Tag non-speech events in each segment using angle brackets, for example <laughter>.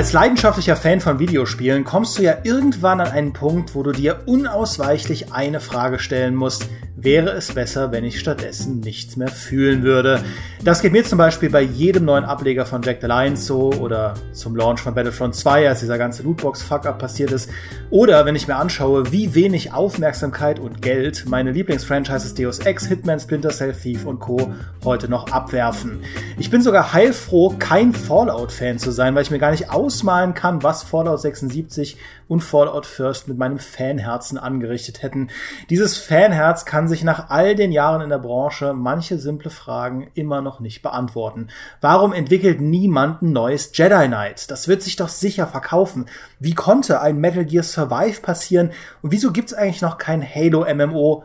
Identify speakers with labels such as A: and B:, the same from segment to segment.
A: Als leidenschaftlicher Fan von Videospielen kommst du ja irgendwann an einen Punkt, wo du dir unausweichlich eine Frage stellen musst. Wäre es besser, wenn ich stattdessen nichts mehr fühlen würde? Das geht mir zum Beispiel bei jedem neuen Ableger von Jack the Lion so oder zum Launch von Battlefront 2, als dieser ganze Lootbox-Fuck-Up passiert ist. Oder wenn ich mir anschaue, wie wenig Aufmerksamkeit und Geld meine Lieblingsfranchises Deus Ex, Hitman, Splinter Cell, Thief und Co. heute noch abwerfen. Ich bin sogar heilfroh, kein Fallout-Fan zu sein, weil ich mir gar nicht ausmalen kann, was Fallout 76 und Fallout First mit meinem Fanherzen angerichtet hätten. Dieses Fanherz kann sich nach all den Jahren in der Branche manche simple Fragen immer noch nicht beantworten. Warum entwickelt niemand ein neues Jedi Knight? Das wird sich doch sicher verkaufen. Wie konnte ein Metal Gear Survive passieren? Und wieso gibt's eigentlich noch kein Halo MMO?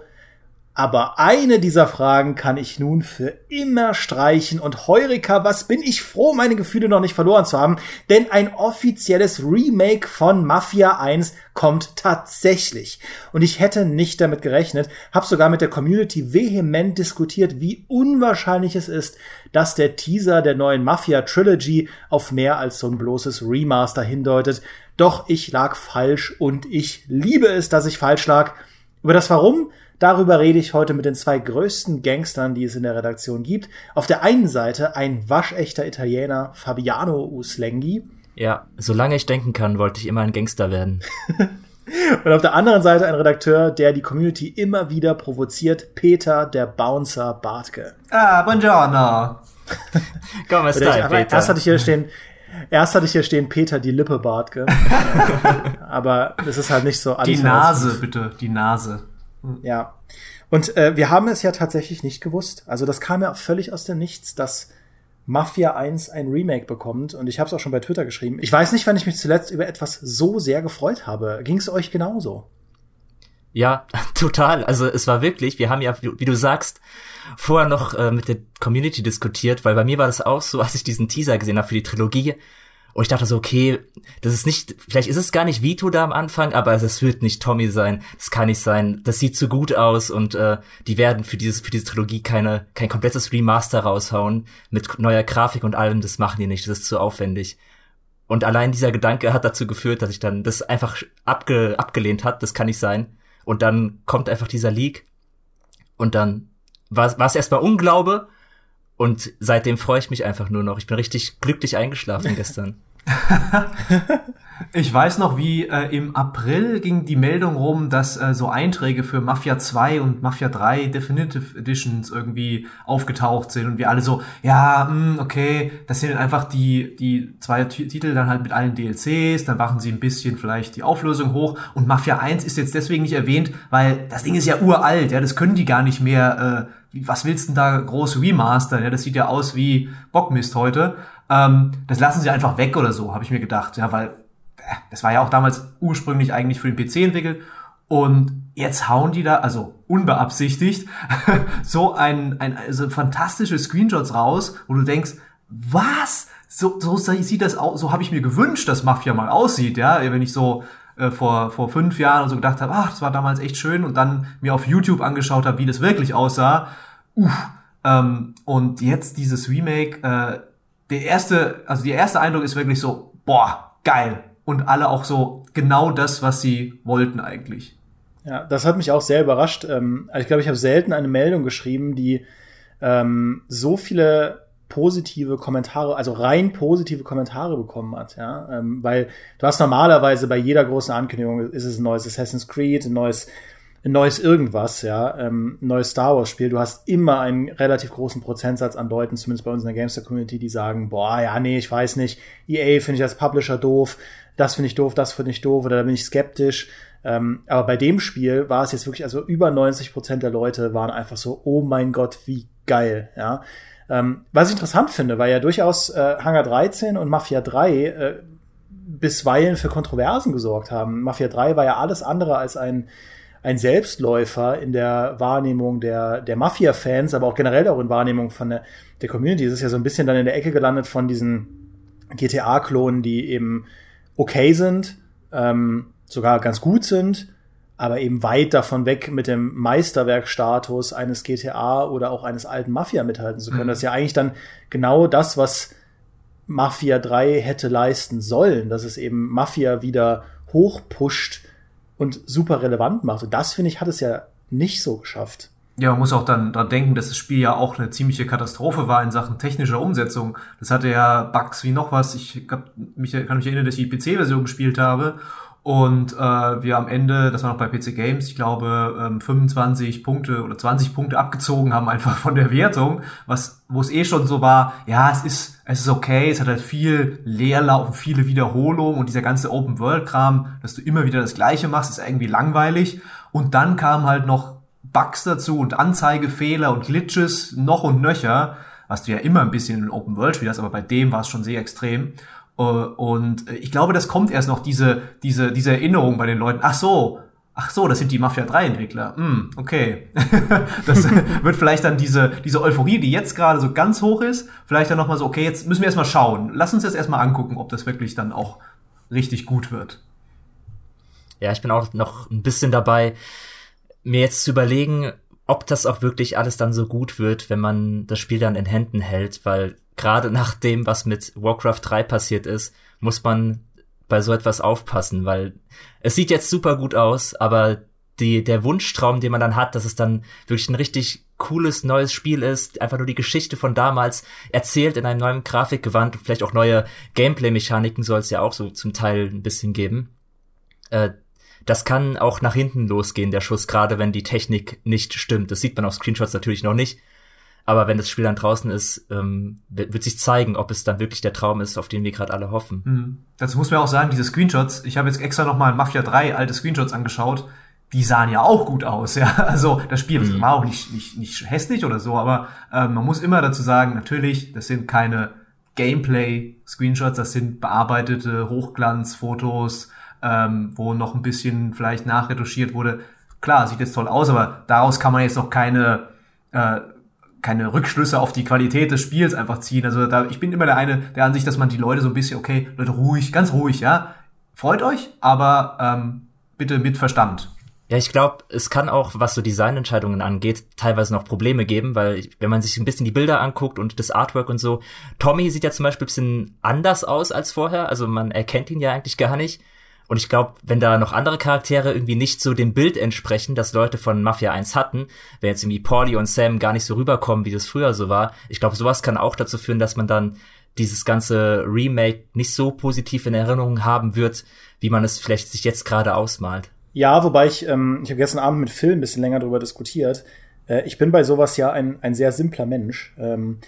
A: Aber eine dieser Fragen kann ich nun für immer streichen und Heureka, was bin ich froh, meine Gefühle noch nicht verloren zu haben, denn ein offizielles Remake von Mafia 1 kommt tatsächlich. Und ich hätte nicht damit gerechnet, habe sogar mit der Community vehement diskutiert, wie unwahrscheinlich es ist, dass der Teaser der neuen Mafia Trilogy auf mehr als so ein bloßes Remaster hindeutet. Doch ich lag falsch und ich liebe es, dass ich falsch lag. Über das Warum Darüber rede ich heute mit den zwei größten Gangstern, die es in der Redaktion gibt. Auf der einen Seite ein waschechter Italiener, Fabiano Uslenghi.
B: Ja, solange ich denken kann, wollte ich immer ein Gangster werden. <laughs> <laughs>
A: Und auf der anderen Seite ein Redakteur, der die Community immer wieder provoziert, Peter, der Bouncer Bartke.
C: Ah, buongiorno.
A: Komm, ist da, Peter. Erst hatte ich hier stehen, Erst hatte ich hier stehen Peter die Lippe Bartke. <laughs> Aber es ist halt nicht so
C: Die Nase, bitte, die Nase.
A: Ja. Und äh, wir haben es ja tatsächlich nicht gewusst. Also das kam ja völlig aus dem Nichts, dass Mafia 1 ein Remake bekommt. Und ich habe es auch schon bei Twitter geschrieben. Ich weiß nicht, wann ich mich zuletzt über etwas so sehr gefreut habe. Ging es euch genauso?
B: Ja, <laughs> total. Also es war wirklich, wir haben ja, wie du sagst, vorher noch äh, mit der Community diskutiert, weil bei mir war das auch so, <laughs> als ich diesen Teaser gesehen habe für die Trilogie, und ich dachte so, okay, das ist nicht, vielleicht ist es gar nicht Vito da am Anfang, aber es wird nicht Tommy sein. Das kann nicht sein. Das sieht zu gut aus und äh, die werden für dieses für diese Trilogie keine kein komplettes Remaster raushauen mit neuer Grafik und allem. Das machen die nicht. Das ist zu aufwendig. Und allein dieser Gedanke hat dazu geführt, dass ich dann das einfach abge, abgelehnt hat. Das kann nicht sein. Und dann kommt einfach dieser Leak und dann war, es erstmal Unglaube und seitdem freue ich mich einfach nur noch. Ich bin richtig glücklich eingeschlafen <laughs> gestern.
C: ich weiß noch, wie äh, im April ging die Meldung rum, dass äh, so Einträge für Mafia 2 und Mafia 3 Definitive Editions irgendwie aufgetaucht sind und wir alle so, ja, mh, hm, okay, das sind einfach die, die zwei T Titel dann halt mit allen DLCs, dann machen sie ein bisschen vielleicht die Auflösung hoch und Mafia 1 ist jetzt deswegen nicht erwähnt, weil das Ding ist ja uralt, ja, das können die gar nicht mehr, äh, was willst denn da groß remastern, ja, das sieht ja aus wie Bockmist heute. Ähm, das lassen sie einfach weg oder so, habe ich mir gedacht. Ja, weil äh, das war ja auch damals ursprünglich eigentlich für den PC entwickelt. Und jetzt hauen die da, also unbeabsichtigt, <laughs> so ein, ein also fantastische Screenshots raus, wo du denkst, was? So, so sieht das aus, so habe ich mir gewünscht, dass Mafia mal aussieht, ja, wenn ich so äh, vor, vor fünf Jahren so gedacht habe, ach, das war damals echt schön und dann mir auf YouTube angeschaut habe, wie das wirklich aussah. Uff. Ähm, und jetzt dieses Remake, äh, der erste, also der erste Eindruck ist wirklich so, boah, geil. Und alle auch so genau das, was sie wollten eigentlich.
A: Ja, das hat mich auch sehr überrascht. Ähm, also ich glaube, ich habe selten eine Meldung geschrieben, die ähm, so viele positive Kommentare, also rein positive Kommentare bekommen hat, ja, ähm, weil du hast normalerweise bei jeder großen Ankündigung ist es ein neues Assassin's Creed, ein neues ein neues irgendwas, ja, ähm, neues Star Wars Spiel, du hast immer einen relativ großen Prozentsatz an Leuten, zumindest bei uns in der Gamester Community, die sagen, boah, ja, nee, ich weiß nicht, EA finde ich als Publisher doof, das finde ich doof, das finde ich doof, oder da bin ich skeptisch. Ähm, aber bei dem Spiel war es jetzt wirklich, also über 90 Prozent der Leute waren einfach so, oh mein Gott, wie geil, ja. Ähm, was ich interessant finde, weil ja durchaus äh, Hangar 13 und Mafia 3 äh, bisweilen für Kontroversen gesorgt haben. Mafia 3 war ja alles andere als ein ein Selbstläufer in der Wahrnehmung der, der Mafia-Fans, aber auch generell auch in Wahrnehmung von der, der Community. Es ist ja so ein bisschen dann in der Ecke gelandet von diesen GTA-Klonen, die eben okay sind, ähm, sogar ganz gut sind, aber eben weit davon weg mit dem Meisterwerkstatus eines GTA oder auch eines alten Mafia mithalten zu können. Mhm. Das ist ja eigentlich dann genau das, was Mafia 3 hätte leisten sollen, dass es eben Mafia wieder hochpusht und super relevant macht. Und das, finde ich, hat es ja nicht so geschafft.
C: Ja, man muss auch dann dran denken, dass das Spiel ja auch eine ziemliche Katastrophe war in Sachen technischer Umsetzung. Das hatte ja Bugs wie noch was. Ich kann mich erinnern, dass ich die PC-Version gespielt habe und äh, wir am Ende, das war noch bei PC Games, ich glaube, ähm, 25 Punkte oder 20 Punkte abgezogen haben einfach von der Wertung, was wo es eh schon so war, ja, es ist es ist okay, es hat halt viel Leerlauf, viele Wiederholungen und dieser ganze Open World Kram, dass du immer wieder das gleiche machst, ist irgendwie langweilig. Und dann kam halt noch Bugs dazu und Anzeigefehler und Glitches noch und nöcher, was du ja immer ein bisschen in Open World spielst, aber bei dem war es schon sehr extrem und ich glaube, das kommt erst noch, diese, diese, diese Erinnerung bei den Leuten. Ach so, ach so, das sind die Mafia 3 Entwickler. Hm, okay. <laughs> das <laughs> wird vielleicht dann diese, diese Euphorie, die jetzt gerade so ganz hoch ist, vielleicht dann nochmal so, okay, jetzt müssen wir erstmal schauen. Lass uns das erstmal angucken, ob das wirklich dann auch richtig gut wird.
B: Ja, ich bin auch noch ein bisschen dabei, mir jetzt zu überlegen, ob das auch wirklich alles dann so gut wird, wenn man das Spiel dann in Händen hält, weil gerade nach dem, was mit Warcraft 3 passiert ist, muss man bei so etwas aufpassen, weil es sieht jetzt super gut aus, aber die, der Wunschtraum, den man dann hat, dass es dann wirklich ein richtig cooles neues Spiel ist, einfach nur die Geschichte von damals erzählt in einem neuen Grafikgewand und vielleicht auch neue Gameplay-Mechaniken soll es ja auch so zum Teil ein bisschen geben. Äh, das kann auch nach hinten losgehen, der Schuss, gerade wenn die Technik nicht stimmt. Das sieht man auf Screenshots natürlich noch nicht. Aber wenn das Spiel dann draußen ist, ähm, wird sich zeigen, ob es dann wirklich der Traum ist, auf den wir gerade alle hoffen.
C: Mhm. Dazu muss man auch sagen, diese Screenshots, ich habe jetzt extra noch mal Mafia 3 alte Screenshots angeschaut, die sahen ja auch gut aus, ja. <laughs> Also das Spiel mhm. war auch nicht, nicht, nicht hässlich oder so, aber ähm, man muss immer dazu sagen, natürlich, das sind keine Gameplay-Screenshots, das sind bearbeitete Hochglanzfotos, ähm, wo noch ein bisschen vielleicht nachretuschiert wurde. Klar, sieht jetzt toll aus, aber daraus kann man jetzt noch keine äh, keine Rückschlüsse auf die Qualität des Spiels einfach ziehen. Also da, ich bin immer der eine der Ansicht, dass man die Leute so ein bisschen, okay, Leute, ruhig, ganz ruhig, ja. Freut euch, aber ähm, bitte mit Verstand.
B: Ja, ich glaube, es kann auch, was so Designentscheidungen angeht, teilweise noch Probleme geben, weil wenn man sich ein bisschen die Bilder anguckt und das Artwork und so, Tommy sieht ja zum Beispiel ein bisschen anders aus als vorher, also man erkennt ihn ja eigentlich gar nicht. Und ich glaube, wenn da noch andere Charaktere irgendwie nicht so dem Bild entsprechen, das Leute von Mafia 1 hatten, wenn jetzt irgendwie Pauli und Sam gar nicht so rüberkommen, wie das früher so war, ich glaube, sowas kann auch dazu führen, dass man dann dieses ganze Remake nicht so positiv in Erinnerung haben wird, wie man es vielleicht sich jetzt gerade ausmalt.
A: Ja, wobei ich, ähm, ich habe gestern Abend mit Phil ein bisschen länger darüber diskutiert. Äh, ich bin bei sowas ja ein, ein sehr simpler Mensch. Ähm,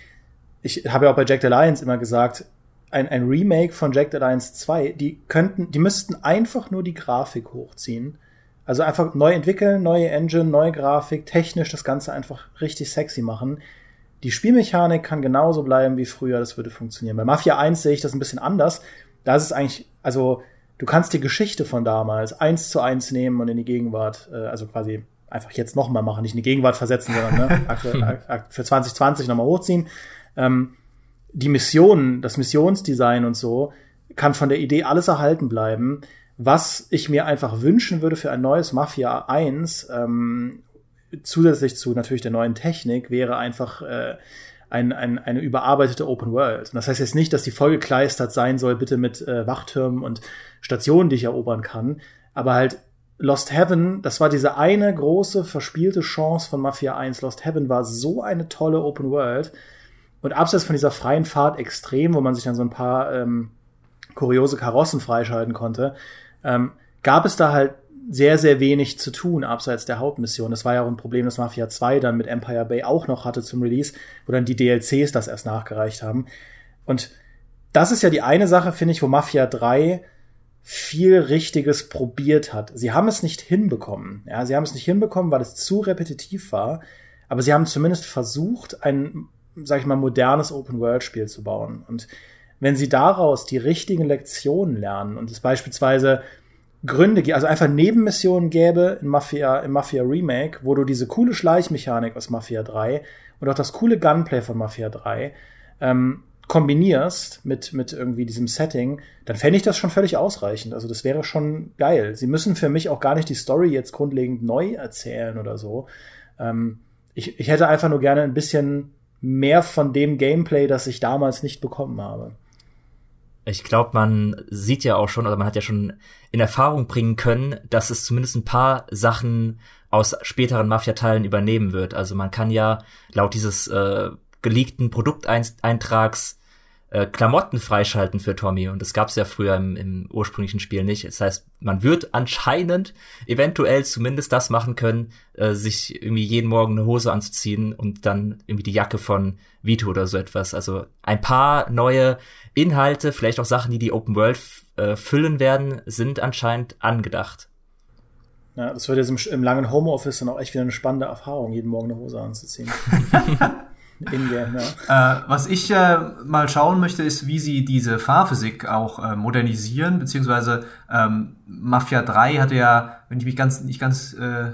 A: ich habe ja auch bei Jack the Lions immer gesagt, ein, ein Remake von Jack the Lions 2, die könnten, die müssten einfach nur die Grafik hochziehen. Also einfach neu entwickeln, neue Engine, neue Grafik, technisch das Ganze einfach richtig sexy machen. Die Spielmechanik kann genauso bleiben wie früher, das würde funktionieren. Bei Mafia 1 sehe ich das ein bisschen anders. Da ist es eigentlich, also du kannst die Geschichte von damals eins zu eins nehmen und in die Gegenwart, äh, also quasi einfach jetzt nochmal machen, nicht in die Gegenwart versetzen, sondern ne, <laughs> für 2020 nochmal hochziehen. Ähm, die Mission, das Missionsdesign und so, kann von der Idee alles erhalten bleiben. Was ich mir einfach wünschen würde für ein neues Mafia 1, ähm, zusätzlich zu natürlich der neuen Technik, wäre einfach äh, ein, ein, eine überarbeitete Open World. Und das heißt jetzt nicht, dass die vollgekleistert sein soll, bitte mit äh, Wachtürmen und Stationen, die ich erobern kann, aber halt Lost Heaven, das war diese eine große verspielte Chance von Mafia 1. Lost Heaven war so eine tolle Open World und abseits von dieser freien Fahrt extrem, wo man sich dann so ein paar ähm, kuriose Karossen freischalten konnte, ähm, gab es da halt sehr, sehr wenig zu tun abseits der Hauptmission. Das war ja auch ein Problem, das Mafia 2 dann mit Empire Bay auch noch hatte zum Release, wo dann die DLCs das erst nachgereicht haben. Und das ist ja die eine Sache, finde ich, wo Mafia 3 viel Richtiges probiert hat. Sie haben es nicht hinbekommen. Ja, sie haben es nicht hinbekommen, weil es zu repetitiv war. Aber sie haben zumindest versucht, ein sag ich mal, modernes Open-World-Spiel zu bauen. Und wenn sie daraus die richtigen Lektionen lernen und es beispielsweise Gründe, also einfach Nebenmissionen gäbe in Mafia, im Mafia Remake, wo du diese coole Schleichmechanik aus Mafia 3 und auch das coole Gunplay von Mafia 3 ähm, kombinierst mit, mit irgendwie diesem Setting, dann fände ich das schon völlig ausreichend. Also das wäre schon geil. Sie müssen für mich auch gar nicht die Story jetzt grundlegend neu erzählen oder so. Ähm, ich, ich hätte einfach nur gerne ein bisschen mehr von dem Gameplay, das ich damals nicht bekommen habe.
B: Ich glaube, man sieht ja auch schon, oder man hat ja schon in Erfahrung bringen können, dass es zumindest ein paar Sachen aus späteren Mafia-Teilen übernehmen wird. Also man kann ja laut dieses äh, geleakten Produkteintrags äh, Klamotten freischalten für Tommy und das gab es ja früher im, im ursprünglichen Spiel nicht. Das heißt, man wird anscheinend eventuell zumindest das machen können, äh, sich irgendwie jeden Morgen eine Hose anzuziehen und dann irgendwie die Jacke von Vito oder so etwas. Also ein paar neue Inhalte, vielleicht auch Sachen, die die Open World äh, füllen werden, sind anscheinend angedacht.
A: Ja, das wird jetzt im, im langen Homeoffice dann auch echt wieder eine spannende Erfahrung, jeden Morgen eine Hose anzuziehen. <laughs>
C: In-game, ja. Äh, was ich äh, mal schauen möchte, ist, wie sie diese Fahrphysik auch äh, modernisieren, beziehungsweise ähm, Mafia 3 hatte ja, wenn ich mich ganz nicht ganz äh,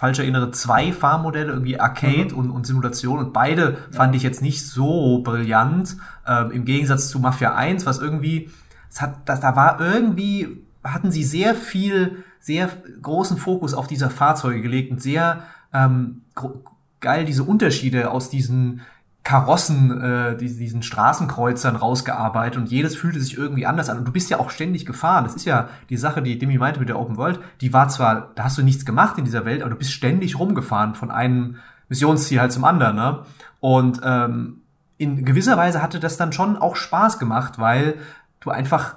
C: falsch erinnere, zwei Fahrmodelle, irgendwie Arcade mhm. und, und Simulation und beide ja. fand ich jetzt nicht so brillant, ähm, im Gegensatz zu Mafia 1, was irgendwie, es hat, da, da war irgendwie, hatten sie sehr viel, sehr großen Fokus auf dieser Fahrzeuge gelegt und sehr ähm, geil diese Unterschiede aus diesen Karossen, äh, diesen Straßenkreuzern rausgearbeitet und jedes fühlte sich irgendwie anders an. Und du bist ja auch ständig gefahren. Das ist ja die Sache, die Demi meinte mit der Open World. Die war zwar, da hast du nichts gemacht in dieser Welt, aber du bist ständig rumgefahren von einem Missionsziel halt zum anderen. Ne? Und ähm, in gewisser Weise hatte das dann schon auch Spaß gemacht, weil du einfach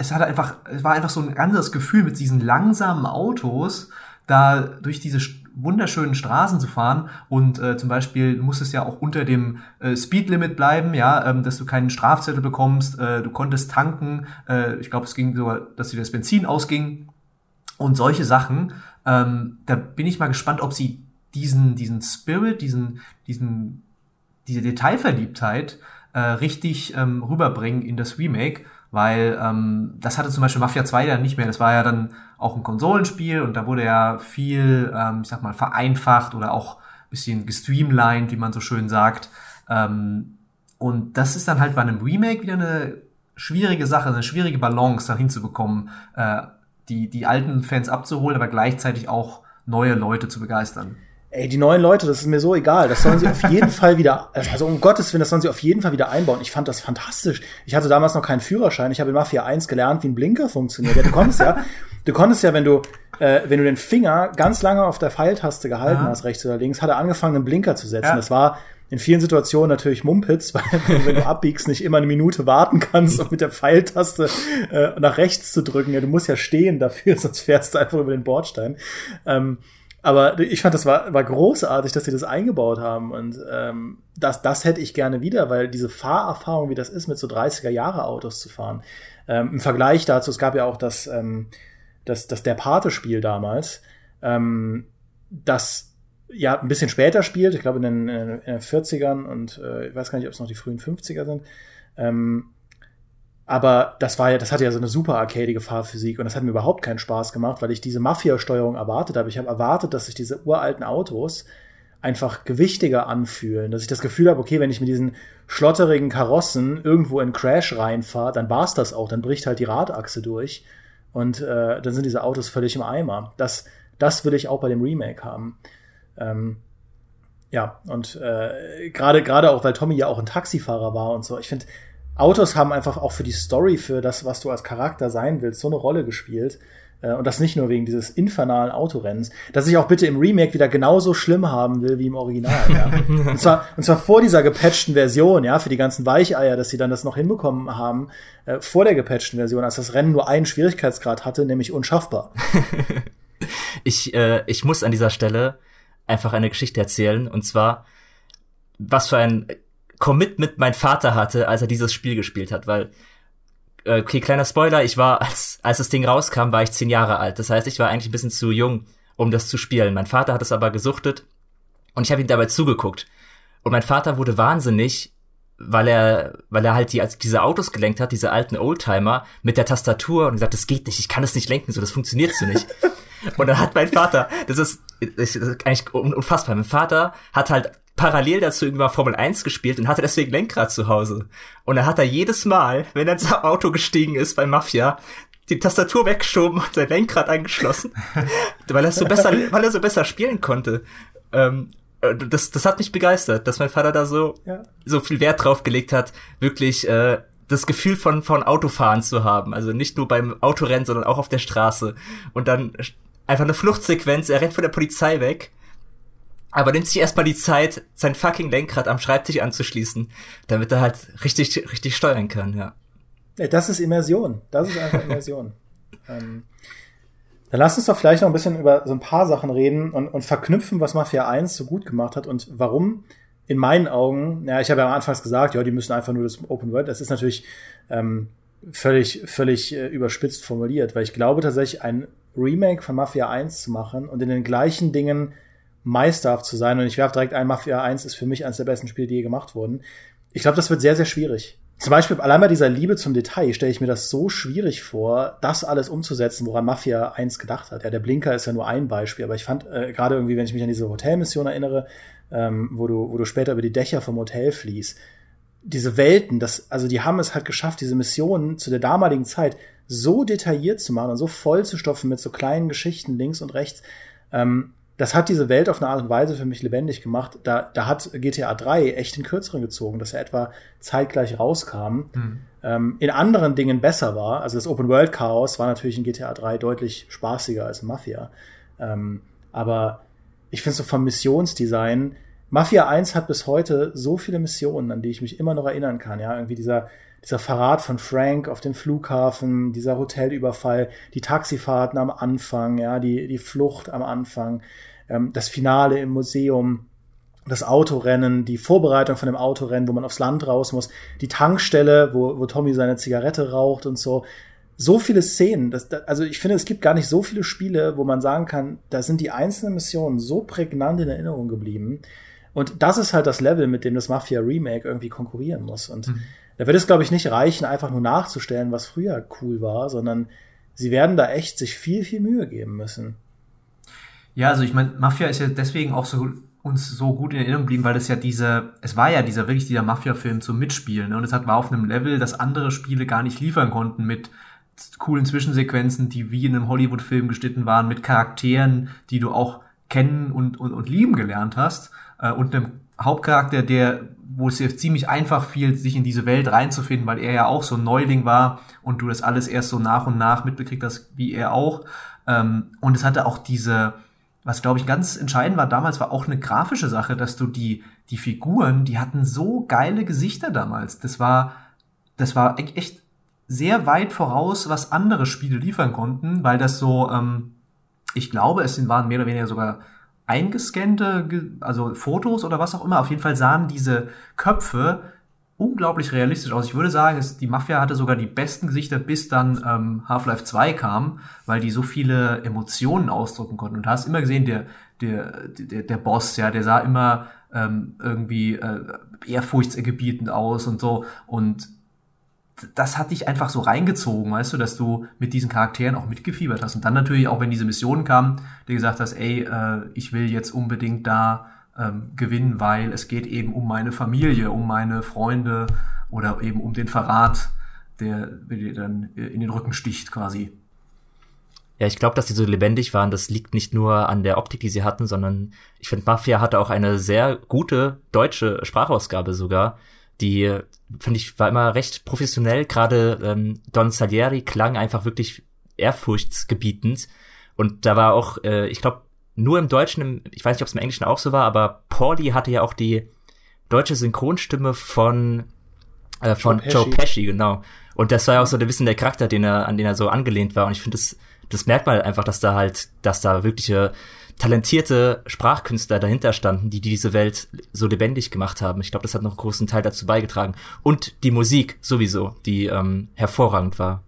C: es hatte einfach, es war einfach so ein anderes Gefühl mit diesen langsamen Autos, da durch diese wunderschönen Straßen zu fahren und äh, zum Beispiel muss es ja auch unter dem äh, Speedlimit bleiben, ja, ähm, dass du keinen Strafzettel bekommst, äh, du konntest tanken, äh, ich glaube es ging sogar, dass dir das Benzin ausging und solche Sachen. Ähm, da bin ich mal gespannt, ob sie diesen diesen Spirit, diesen diesen diese Detailverliebtheit äh, richtig ähm, rüberbringen in das Remake weil ähm, das hatte zum Beispiel Mafia 2 dann nicht mehr. Das war ja dann auch ein Konsolenspiel und da wurde ja viel, ähm, ich sag mal, vereinfacht oder auch bisschen gestreamlined, wie man so schön sagt. Ähm, und das ist dann halt bei einem Remake wieder eine schwierige Sache, eine schwierige Balance da hinzubekommen, äh, die, die alten Fans abzuholen, aber gleichzeitig auch neue Leute zu begeistern.
A: Ey, die neuen Leute, das ist mir so egal. Das sollen sie auf <laughs> jeden Fall wieder, also um Gottes Willen, das sollen sie auf jeden Fall wieder einbauen. Ich fand das fantastisch. Ich hatte damals noch keinen Führerschein. Ich habe in Mafia 1 gelernt, wie ein Blinker funktioniert. Ja, du konntest ja, <laughs> du konntest ja, wenn du, äh, wenn du den Finger ganz lange auf der Pfeiltaste gehalten ja. hast, rechts oder links, hat er angefangen, einen Blinker zu setzen. Ja. Das war in vielen Situationen natürlich Mumpitz, <laughs> weil wenn du abbiegst, nicht immer eine Minute warten kannst, um mit der Pfeiltaste äh, nach rechts zu drücken. Ja, du musst ja stehen dafür, sonst fährst du einfach über den Bordstein. Ähm, aber ich fand, das war, war großartig, dass sie das eingebaut haben. Und ähm, das, das hätte ich gerne wieder, weil diese Fahrerfahrung, wie das ist, mit so 30er-Jahre-Autos zu fahren. Ähm, Im Vergleich dazu, es gab ja auch das, ähm, das, das der Pate-Spiel damals, ähm, das ja ein bisschen später spielt, ich glaube in den, in den 40ern und äh, ich weiß gar nicht, ob es noch die frühen 50er sind. Ähm, aber das war ja, das hatte ja so eine super arcadige Fahrphysik und das hat mir überhaupt keinen Spaß gemacht, weil ich diese Mafia-Steuerung erwartet habe. Ich habe erwartet, dass sich diese uralten Autos einfach gewichtiger anfühlen, dass ich das Gefühl habe, okay, wenn ich mit diesen schlotterigen Karossen irgendwo in Crash reinfahre, dann war's das auch, dann bricht halt die Radachse durch und äh, dann sind diese Autos völlig im Eimer. Das, das will ich auch bei dem Remake haben. Ähm, ja, und äh, gerade gerade auch, weil Tommy ja auch ein Taxifahrer war und so. Ich finde, Autos haben einfach auch für die Story, für das, was du als Charakter sein willst, so eine Rolle gespielt. Äh, und das nicht nur wegen dieses infernalen Autorennens, dass ich auch bitte im Remake wieder genauso schlimm haben will wie im Original. Ja. <laughs> und, zwar, und zwar vor dieser gepatchten Version, ja, für die ganzen Weicheier, dass sie dann das noch hinbekommen haben, äh, vor der gepatchten Version, als das Rennen nur einen Schwierigkeitsgrad hatte, nämlich unschaffbar. <laughs>
B: ich, äh, ich muss an dieser Stelle einfach eine Geschichte erzählen, und zwar, was für ein Commitment mein Vater hatte, als er dieses Spiel gespielt hat, weil äh, okay, kleiner Spoiler, ich war, als, als das Ding rauskam, war ich zehn Jahre alt. Das heißt, ich war eigentlich ein bisschen zu jung, um das zu spielen. Mein Vater hat es aber gesuchtet und ich habe ihm dabei zugeguckt. Und mein Vater wurde wahnsinnig, weil er, weil er halt die, also diese Autos gelenkt hat, diese alten Oldtimer, mit der Tastatur und gesagt, das geht nicht, ich kann das nicht lenken, so, das funktioniert so nicht. <laughs> und dann hat mein Vater, das ist, das ist eigentlich unfassbar, mein Vater hat halt parallel dazu irgendwann Formel 1 gespielt und hatte deswegen Lenkrad zu Hause. Und er hat er jedes Mal, wenn er ins Auto gestiegen ist bei Mafia, die Tastatur weggeschoben und sein Lenkrad angeschlossen, <laughs> weil er so besser, weil er so besser spielen konnte. Ähm, das, das hat mich begeistert, dass mein Vater da so, ja. so viel Wert drauf gelegt hat, wirklich äh, das Gefühl von, von Autofahren zu haben. Also nicht nur beim Autorennen, sondern auch auf der Straße. Und dann einfach eine Fluchtsequenz, er rennt von der Polizei weg, aber nimmt sich erstmal die Zeit, sein fucking Lenkrad am Schreibtisch anzuschließen, damit er halt richtig, richtig steuern kann, ja.
A: Das ist Immersion. Das ist einfach Immersion. <laughs> ähm, dann lass uns doch vielleicht noch ein bisschen über so ein paar Sachen reden und, und verknüpfen, was Mafia 1 so gut gemacht hat und warum in meinen Augen, ja, ich habe ja am Anfang gesagt, ja, die müssen einfach nur das Open World, das ist natürlich ähm, völlig, völlig äh, überspitzt formuliert, weil ich glaube tatsächlich, ein Remake von Mafia 1 zu machen und in den gleichen Dingen meisterhaft zu sein, und ich werfe direkt ein, Mafia 1 ist für mich eines der besten Spiele, die je gemacht wurden. Ich glaube, das wird sehr, sehr schwierig. Zum Beispiel allein bei dieser Liebe zum Detail stelle ich mir das so schwierig vor, das alles umzusetzen, woran Mafia 1 gedacht hat. Ja, der Blinker ist ja nur ein Beispiel, aber ich fand äh, gerade irgendwie, wenn ich mich an diese Hotelmission erinnere, ähm, wo du, wo du später über die Dächer vom Hotel fließt, diese Welten, das, also die haben es halt geschafft, diese Missionen zu der damaligen Zeit so detailliert zu machen und so voll zu stopfen mit so kleinen Geschichten links und rechts. Ähm, das hat diese Welt auf eine Art und Weise für mich lebendig gemacht. Da, da hat GTA 3 echt den Kürzeren gezogen, dass er etwa zeitgleich rauskam. Mhm. Ähm, in anderen Dingen besser war. Also das Open World Chaos war natürlich in GTA 3 deutlich spaßiger als in Mafia. Ähm, aber ich finde so vom Missionsdesign, Mafia 1 hat bis heute so viele Missionen, an die ich mich immer noch erinnern kann. Ja, irgendwie dieser, dieser Verrat von Frank auf dem Flughafen, dieser Hotelüberfall, die Taxifahrten am Anfang, ja, die, die Flucht am Anfang ähm, das Finale im Museum, das Autorennen, die Vorbereitung von dem Autorennen, wo man aufs Land raus muss, die Tankstelle, wo, wo Tommy seine Zigarette raucht und so. So viele Szenen. Das, das, also ich finde, es gibt gar nicht so viele Spiele, wo man sagen kann, da sind die einzelnen Missionen so prägnant in Erinnerung geblieben. Und das ist halt das Level, mit dem das Mafia Remake irgendwie konkurrieren muss. Und mhm. da wird es, glaube ich, nicht reichen, einfach nur nachzustellen, was früher cool war, sondern sie werden da echt sich viel, viel Mühe geben müssen.
C: Ja, also ich meine, Mafia ist ja deswegen auch so uns so gut in Erinnerung geblieben, weil das ja diese, es war ja dieser wirklich dieser Mafia-Film zum Mitspielen ne? und es hat war auf einem Level, das andere Spiele gar nicht liefern konnten mit coolen Zwischensequenzen, die wie in einem Hollywood-Film geschnitten waren, mit Charakteren, die du auch kennen und, und, und lieben gelernt hast äh, und einem Hauptcharakter, der wo es jetzt ziemlich einfach fiel, sich in diese Welt reinzufinden, weil er ja auch so ein Neuling war und du das alles erst so nach und nach mitbekriegt hast, wie er auch. Ähm, und es hatte auch diese, was glaube ich ganz entscheidend war damals, war auch eine grafische Sache, dass du die, die Figuren, die hatten so geile Gesichter damals. Das war, das war e-, echt sehr weit voraus, was andere Spiele liefern konnten, weil das so, ähm, ich glaube, es waren mehr oder weniger sogar eingescannte, also Fotos oder was auch immer. Auf jeden Fall sahen diese Köpfe unglaublich realistisch aus. Ich würde sagen, es, die Mafia hatte sogar die besten Gesichter, bis dann ähm, Half-Life 2 kam, weil die so viele Emotionen ausdrücken konnten. Und du hast immer gesehen, der, der, der, der Boss, ja, der sah immer ähm, irgendwie äh, ehrfurchtsergebietend aus und so. Und das hat dich einfach so reingezogen, weißt du, dass du mit diesen Charakteren auch mitgefiebert hast. Und dann natürlich auch, wenn diese Missionen kamen, du gesagt hast, ey, äh, ich will jetzt unbedingt da ähm, gewinnen, weil es geht eben um meine Familie, um meine Freunde oder eben um den Verrat, der dir dann in den Rücken sticht quasi.
B: Ja, ich glaube, dass die so lebendig waren, das liegt nicht nur an der Optik, die sie hatten, sondern ich finde, Mafia hatte auch eine sehr gute deutsche Sprachausgabe sogar. Die, finde ich, war immer recht professionell. Gerade ähm, Don Salieri klang einfach wirklich ehrfurchtsgebietend. Und da war auch, äh, ich glaube, nur im Deutschen, ich weiß nicht, ob es im Englischen auch so war, aber Pauli hatte ja auch die deutsche Synchronstimme von äh, von Joe Pesci. Joe Pesci, genau. Und das war ja auch so ein bisschen der Charakter, den er, an den er so angelehnt war. Und ich finde, das, das merkt man einfach, dass da halt, dass da wirkliche talentierte Sprachkünstler dahinter standen, die diese Welt so lebendig gemacht haben. Ich glaube, das hat noch einen großen Teil dazu beigetragen. Und die Musik sowieso, die ähm, hervorragend war.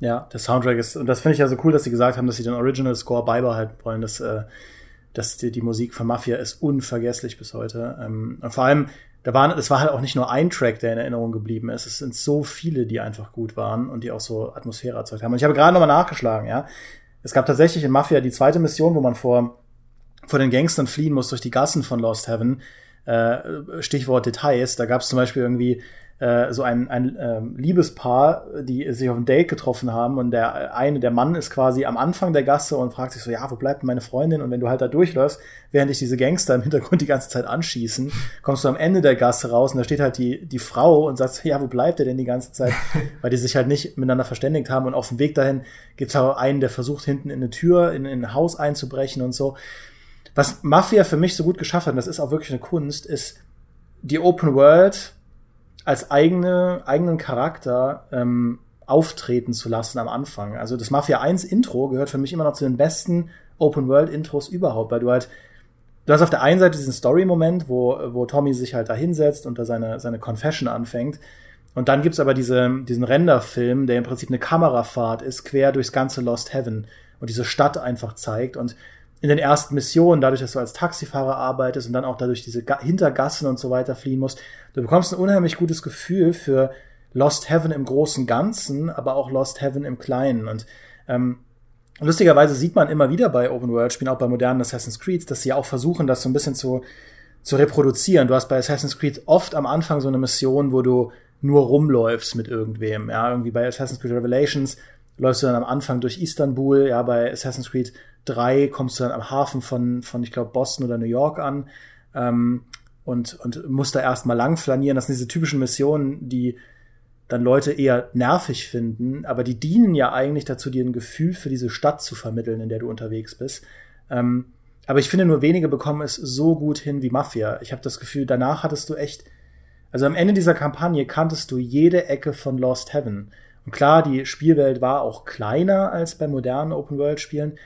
A: Ja, der Soundtrack ist, und das finde ich ja so cool, dass sie gesagt haben, dass sie den Original Score beibehalten wollen, dass, äh, dass die, die Musik von Mafia ist unvergesslich bis heute. Ähm, und vor allem, da waren, es war halt auch nicht nur ein Track, der in Erinnerung geblieben ist. Es sind so viele, die einfach gut waren und die auch so Atmosphäre erzeugt haben. Und ich habe gerade nochmal nachgeschlagen, ja. Es gab tatsächlich in Mafia die zweite Mission, wo man vor, vor den Gangstern fliehen muss durch die Gassen von Lost Heaven. Äh, Stichwort Details. Da gab es zum Beispiel irgendwie äh, so ein, ein äh, Liebespaar, die sich auf ein Date getroffen haben und der eine, der Mann ist quasi am Anfang der Gasse und fragt sich so, ja, wo bleibt meine Freundin? Und wenn du halt da durchläufst, während dich diese Gangster im Hintergrund die ganze Zeit anschießen, kommst du am Ende der Gasse raus und da steht halt die, die Frau und sagt, ja, wo bleibt er denn die ganze Zeit? <laughs> Weil die sich halt nicht miteinander verständigt haben und auf dem Weg dahin gibt's auch einen, der versucht, hinten in eine Tür, in, in ein Haus einzubrechen und so. Was Mafia für mich so gut geschafft hat, und das ist auch wirklich eine Kunst, ist die Open World als eigene, eigenen Charakter ähm, auftreten zu lassen am Anfang. Also das Mafia 1 Intro gehört für mich immer noch zu den besten Open World Intros überhaupt, weil du halt du hast auf der einen Seite diesen Story-Moment, wo, wo Tommy sich halt da hinsetzt und da seine, seine Confession anfängt. Und dann gibt's aber diese, diesen Renderfilm, der im Prinzip eine Kamerafahrt ist, quer durchs ganze Lost Heaven und diese Stadt einfach zeigt. Und in den ersten Missionen, dadurch, dass du als Taxifahrer arbeitest und dann auch dadurch diese Ga Hintergassen und so weiter fliehen musst, du bekommst ein unheimlich gutes Gefühl für Lost Heaven im großen Ganzen, aber auch Lost Heaven im Kleinen. Und ähm, lustigerweise sieht man immer wieder bei Open World Spielen, auch bei modernen Assassin's Creed, dass sie auch versuchen, das so ein bisschen zu, zu reproduzieren. Du hast bei Assassin's Creed oft am Anfang so eine Mission, wo du nur rumläufst mit irgendwem. Ja, irgendwie bei Assassin's Creed Revelations läufst du dann am Anfang durch Istanbul, ja, bei Assassin's Creed 3 kommst du dann am Hafen von, von ich glaube, Boston oder New York an ähm, und, und musst da erstmal lang flanieren. Das sind diese typischen Missionen, die dann Leute eher nervig finden, aber die dienen ja eigentlich dazu, dir ein Gefühl für diese Stadt zu vermitteln, in der du unterwegs bist. Ähm, aber ich finde, nur wenige bekommen es so gut hin wie Mafia. Ich habe das Gefühl, danach hattest du echt, also am Ende dieser Kampagne kanntest du jede Ecke von Lost Heaven. Und klar, die Spielwelt war auch kleiner als bei modernen Open-World-Spielen,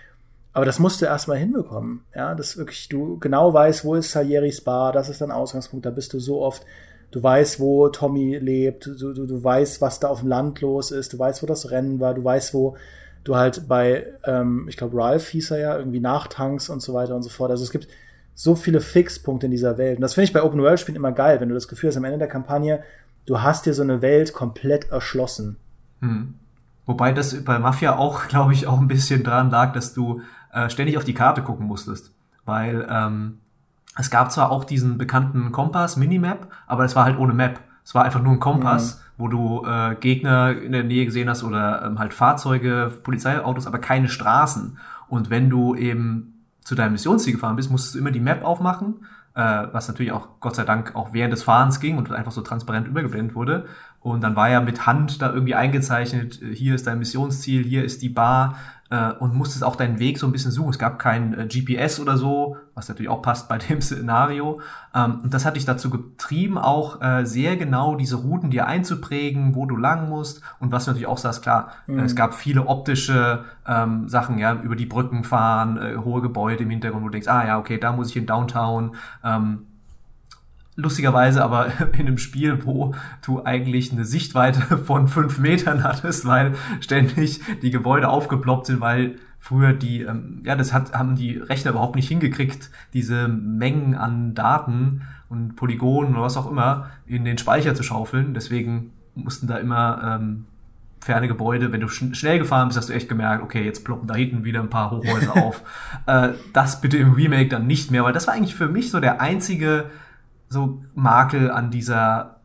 A: aber das musst du erstmal hinbekommen. Ja, dass wirklich du genau weißt, wo ist Salieris Bar, das ist dein Ausgangspunkt, da bist du so oft. Du weißt, wo Tommy lebt, du, du, du weißt, was da auf dem Land los ist, du weißt, wo das Rennen war, du weißt, wo du halt bei, ähm, ich glaube, Ralph hieß er ja, irgendwie Nachtanks und so weiter und so fort. Also es gibt so viele Fixpunkte in dieser Welt. Und das finde ich bei Open World Spielen immer geil, wenn du das Gefühl hast, am Ende der Kampagne, du hast dir so eine Welt komplett erschlossen.
C: Hm. Wobei das bei Mafia auch, <laughs> glaube ich, auch ein bisschen dran lag, dass du äh, ständig auf die Karte gucken musstest. Weil ähm, es gab zwar auch diesen bekannten Kompass, Minimap, aber es war halt ohne Map. Es war einfach nur ein Kompass, mhm. wo du äh, Gegner in der Nähe gesehen hast oder ähm, halt Fahrzeuge, Polizeiautos, aber keine Straßen. Und wenn du eben zu deinem Missionsziel gefahren bist, musstest du immer die Map aufmachen, äh, was natürlich auch Gott sei Dank auch während des Fahrens ging und einfach so transparent übergeblendet wurde. Und dann war ja mit Hand da irgendwie eingezeichnet, äh, hier ist dein Missionsziel, hier ist die Bar, äh, und musstest auch deinen Weg so ein bisschen suchen. Es gab kein äh, GPS oder so, was natürlich auch passt bei dem <laughs> Szenario. Ähm, und das hat dich dazu getrieben, auch äh, sehr genau diese Routen dir einzuprägen, wo du lang musst. Und was du natürlich auch sagst, klar, mhm. es gab viele optische ähm, Sachen, ja, über die Brücken fahren, äh, hohe Gebäude im Hintergrund, wo du denkst, ah ja, okay, da muss ich in Downtown. Ähm, lustigerweise aber <laughs> in einem Spiel, wo du eigentlich eine Sichtweite <laughs> von fünf Metern hattest, weil ständig die Gebäude aufgeploppt sind, weil früher die, ähm, ja, das hat, haben die Rechner überhaupt nicht hingekriegt, diese Mengen an Daten und Polygonen oder was auch immer in den Speicher zu schaufeln. Deswegen mussten da immer ähm, ferne Gebäude, wenn du schn schnell gefahren bist, hast du echt gemerkt, okay, jetzt ploppen da hinten wieder ein paar Hochhäuser <laughs> auf. Äh, das bitte im Remake dann nicht mehr, weil das war eigentlich für mich so der einzige so Makel an dieser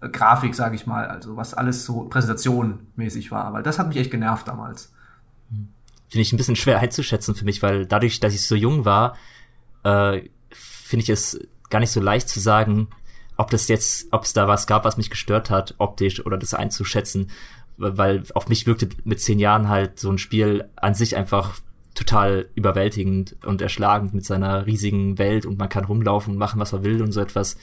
C: Grafik, sage ich mal, also was alles so präsentationmäßig war, weil das hat mich echt genervt damals.
B: Finde ich ein bisschen schwer einzuschätzen für mich, weil dadurch, dass ich so jung war, äh, finde ich es gar nicht so leicht zu sagen, ob das jetzt, ob es da was gab, was mich gestört hat, optisch oder das einzuschätzen, weil auf mich wirkte mit zehn Jahren halt so ein Spiel an sich einfach total überwältigend und erschlagend mit seiner riesigen Welt und man kann rumlaufen und machen, was er will und so etwas.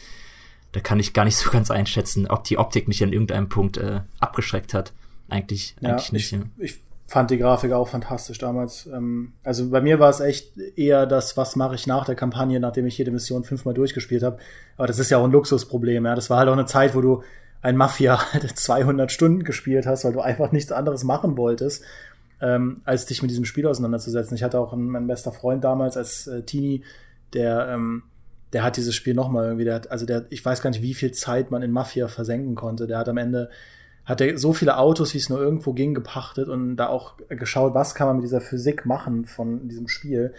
B: Da kann ich gar nicht so ganz einschätzen, ob die Optik mich an irgendeinem Punkt äh, abgeschreckt hat. Eigentlich, ja, eigentlich nicht.
A: Ich, ja. ich fand die Grafik auch fantastisch damals. Ähm, also bei mir war es echt eher das, was mache ich nach der Kampagne, nachdem ich jede Mission fünfmal durchgespielt habe. Aber das ist ja auch ein Luxusproblem. Ja, das war halt auch eine Zeit, wo du ein Mafia <laughs> halt 200 Stunden gespielt hast, weil du einfach nichts anderes machen wolltest ähm, als dich mit diesem Spiel auseinanderzusetzen. Ich hatte auch einen, mein bester Freund damals als äh, Teenie, der, ähm, der hat dieses Spiel nochmal irgendwie, der hat, also der, ich weiß gar nicht, wie viel Zeit man in Mafia versenken konnte. Der hat am Ende, hat er so viele Autos, wie es nur irgendwo ging, gepachtet und da auch geschaut, was kann man mit dieser Physik machen von diesem Spiel.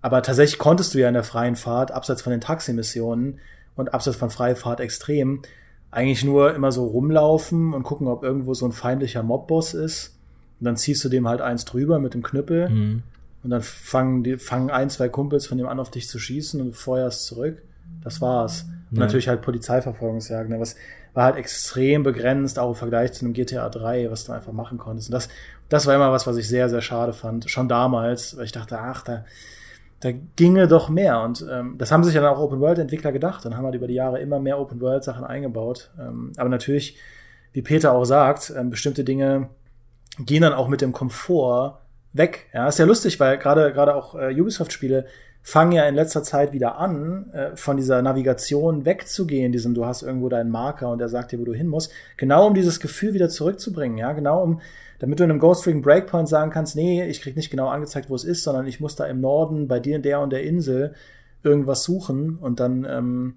A: Aber tatsächlich konntest du ja in der freien Fahrt, abseits von den Taximissionen und abseits von freie Fahrt extrem, eigentlich nur immer so rumlaufen und gucken, ob irgendwo so ein feindlicher Mobboss ist. Und dann ziehst du dem halt eins drüber mit dem Knüppel. Mhm. Und dann fangen, die, fangen ein, zwei Kumpels von dem an, auf dich zu schießen und du feuerst zurück. Das war's. Und ja. natürlich halt Polizeiverfolgungsjagden, ne, was war halt extrem begrenzt, auch im Vergleich zu einem GTA 3, was du einfach machen konntest. Und das, das war immer was, was ich sehr, sehr schade fand. Schon damals, weil ich dachte, ach, da, da ginge doch mehr. Und ähm, das haben sich ja dann auch Open-World-Entwickler gedacht und haben halt über die Jahre immer mehr Open-World-Sachen eingebaut. Ähm, aber natürlich, wie Peter auch sagt, ähm, bestimmte Dinge gehen dann auch mit dem Komfort weg. Ja, ist ja lustig, weil gerade gerade auch äh, Ubisoft-Spiele fangen ja in letzter Zeit wieder an, äh, von dieser Navigation wegzugehen, diesem du hast irgendwo deinen Marker und der sagt dir, wo du hin musst, genau um dieses Gefühl wieder zurückzubringen, ja, genau um damit du in einem Ghost Ring Breakpoint sagen kannst, nee, ich krieg nicht genau angezeigt, wo es ist, sondern ich muss da im Norden bei dir in der und der Insel irgendwas suchen und dann, ähm,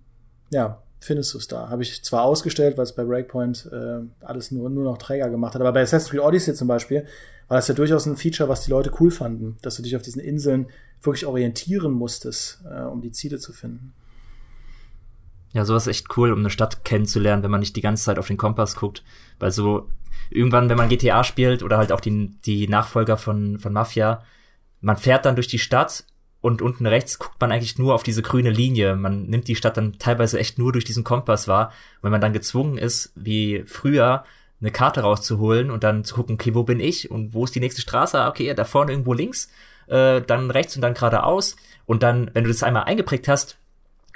A: ja, findest du es da. Habe ich zwar ausgestellt, weil es bei Breakpoint äh, alles nur, nur noch Träger gemacht hat, aber bei Assassin's Creed Odyssey zum Beispiel war das ja durchaus ein Feature, was die Leute cool fanden, dass du dich auf diesen Inseln wirklich orientieren musstest, äh, um die Ziele zu finden.
B: Ja, sowas ist echt cool, um eine Stadt kennenzulernen, wenn man nicht die ganze Zeit auf den Kompass guckt. Weil so irgendwann, wenn man GTA spielt oder halt auch die, die Nachfolger von, von Mafia, man fährt dann durch die Stadt und unten rechts guckt man eigentlich nur auf diese grüne Linie. Man nimmt die Stadt dann teilweise echt nur durch diesen Kompass wahr. Und wenn man dann gezwungen ist, wie früher, eine Karte rauszuholen und dann zu gucken, okay, wo bin ich und wo ist die nächste Straße? Ah, okay, da vorne irgendwo links, äh, dann rechts und dann geradeaus. Und dann, wenn du das einmal eingeprägt hast,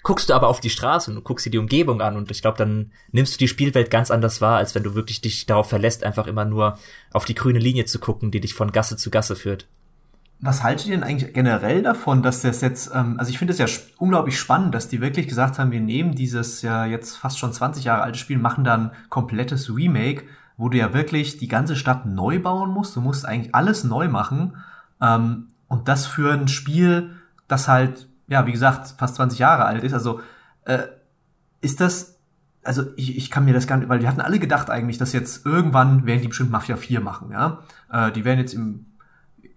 B: guckst du aber auf die Straße und guckst dir die Umgebung an und ich glaube, dann nimmst du die Spielwelt ganz anders wahr, als wenn du wirklich dich darauf verlässt, einfach immer nur auf die grüne Linie zu gucken, die dich von Gasse zu Gasse führt.
C: Was haltet ihr denn eigentlich generell davon, dass das jetzt, ähm, also ich finde es ja unglaublich spannend, dass die wirklich gesagt haben, wir nehmen dieses ja jetzt fast schon 20 Jahre alte Spiel, machen dann komplettes Remake, wo du ja wirklich die ganze Stadt neu bauen musst. Du musst eigentlich alles neu machen. Ähm, und das für ein Spiel, das halt ja, wie gesagt, fast 20 Jahre alt ist. Also äh, ist das, also ich, ich kann mir das gar nicht, weil die hatten alle gedacht eigentlich, dass jetzt irgendwann werden die bestimmt Mafia 4 machen, ja. Äh, die werden jetzt im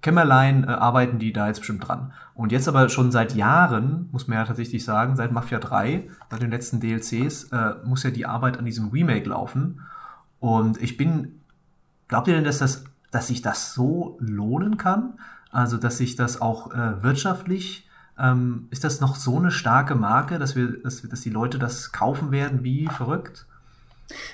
C: Kämmerlein äh, arbeiten die da jetzt bestimmt dran. Und jetzt aber schon seit Jahren, muss man ja tatsächlich sagen, seit Mafia 3, seit den letzten DLCs, äh, muss ja die Arbeit an diesem Remake laufen. Und ich bin, glaubt ihr denn, dass das, dass sich das so lohnen kann? Also, dass sich das auch äh, wirtschaftlich ähm, ist das noch so eine starke Marke, dass wir, dass, dass die Leute das kaufen werden wie verrückt?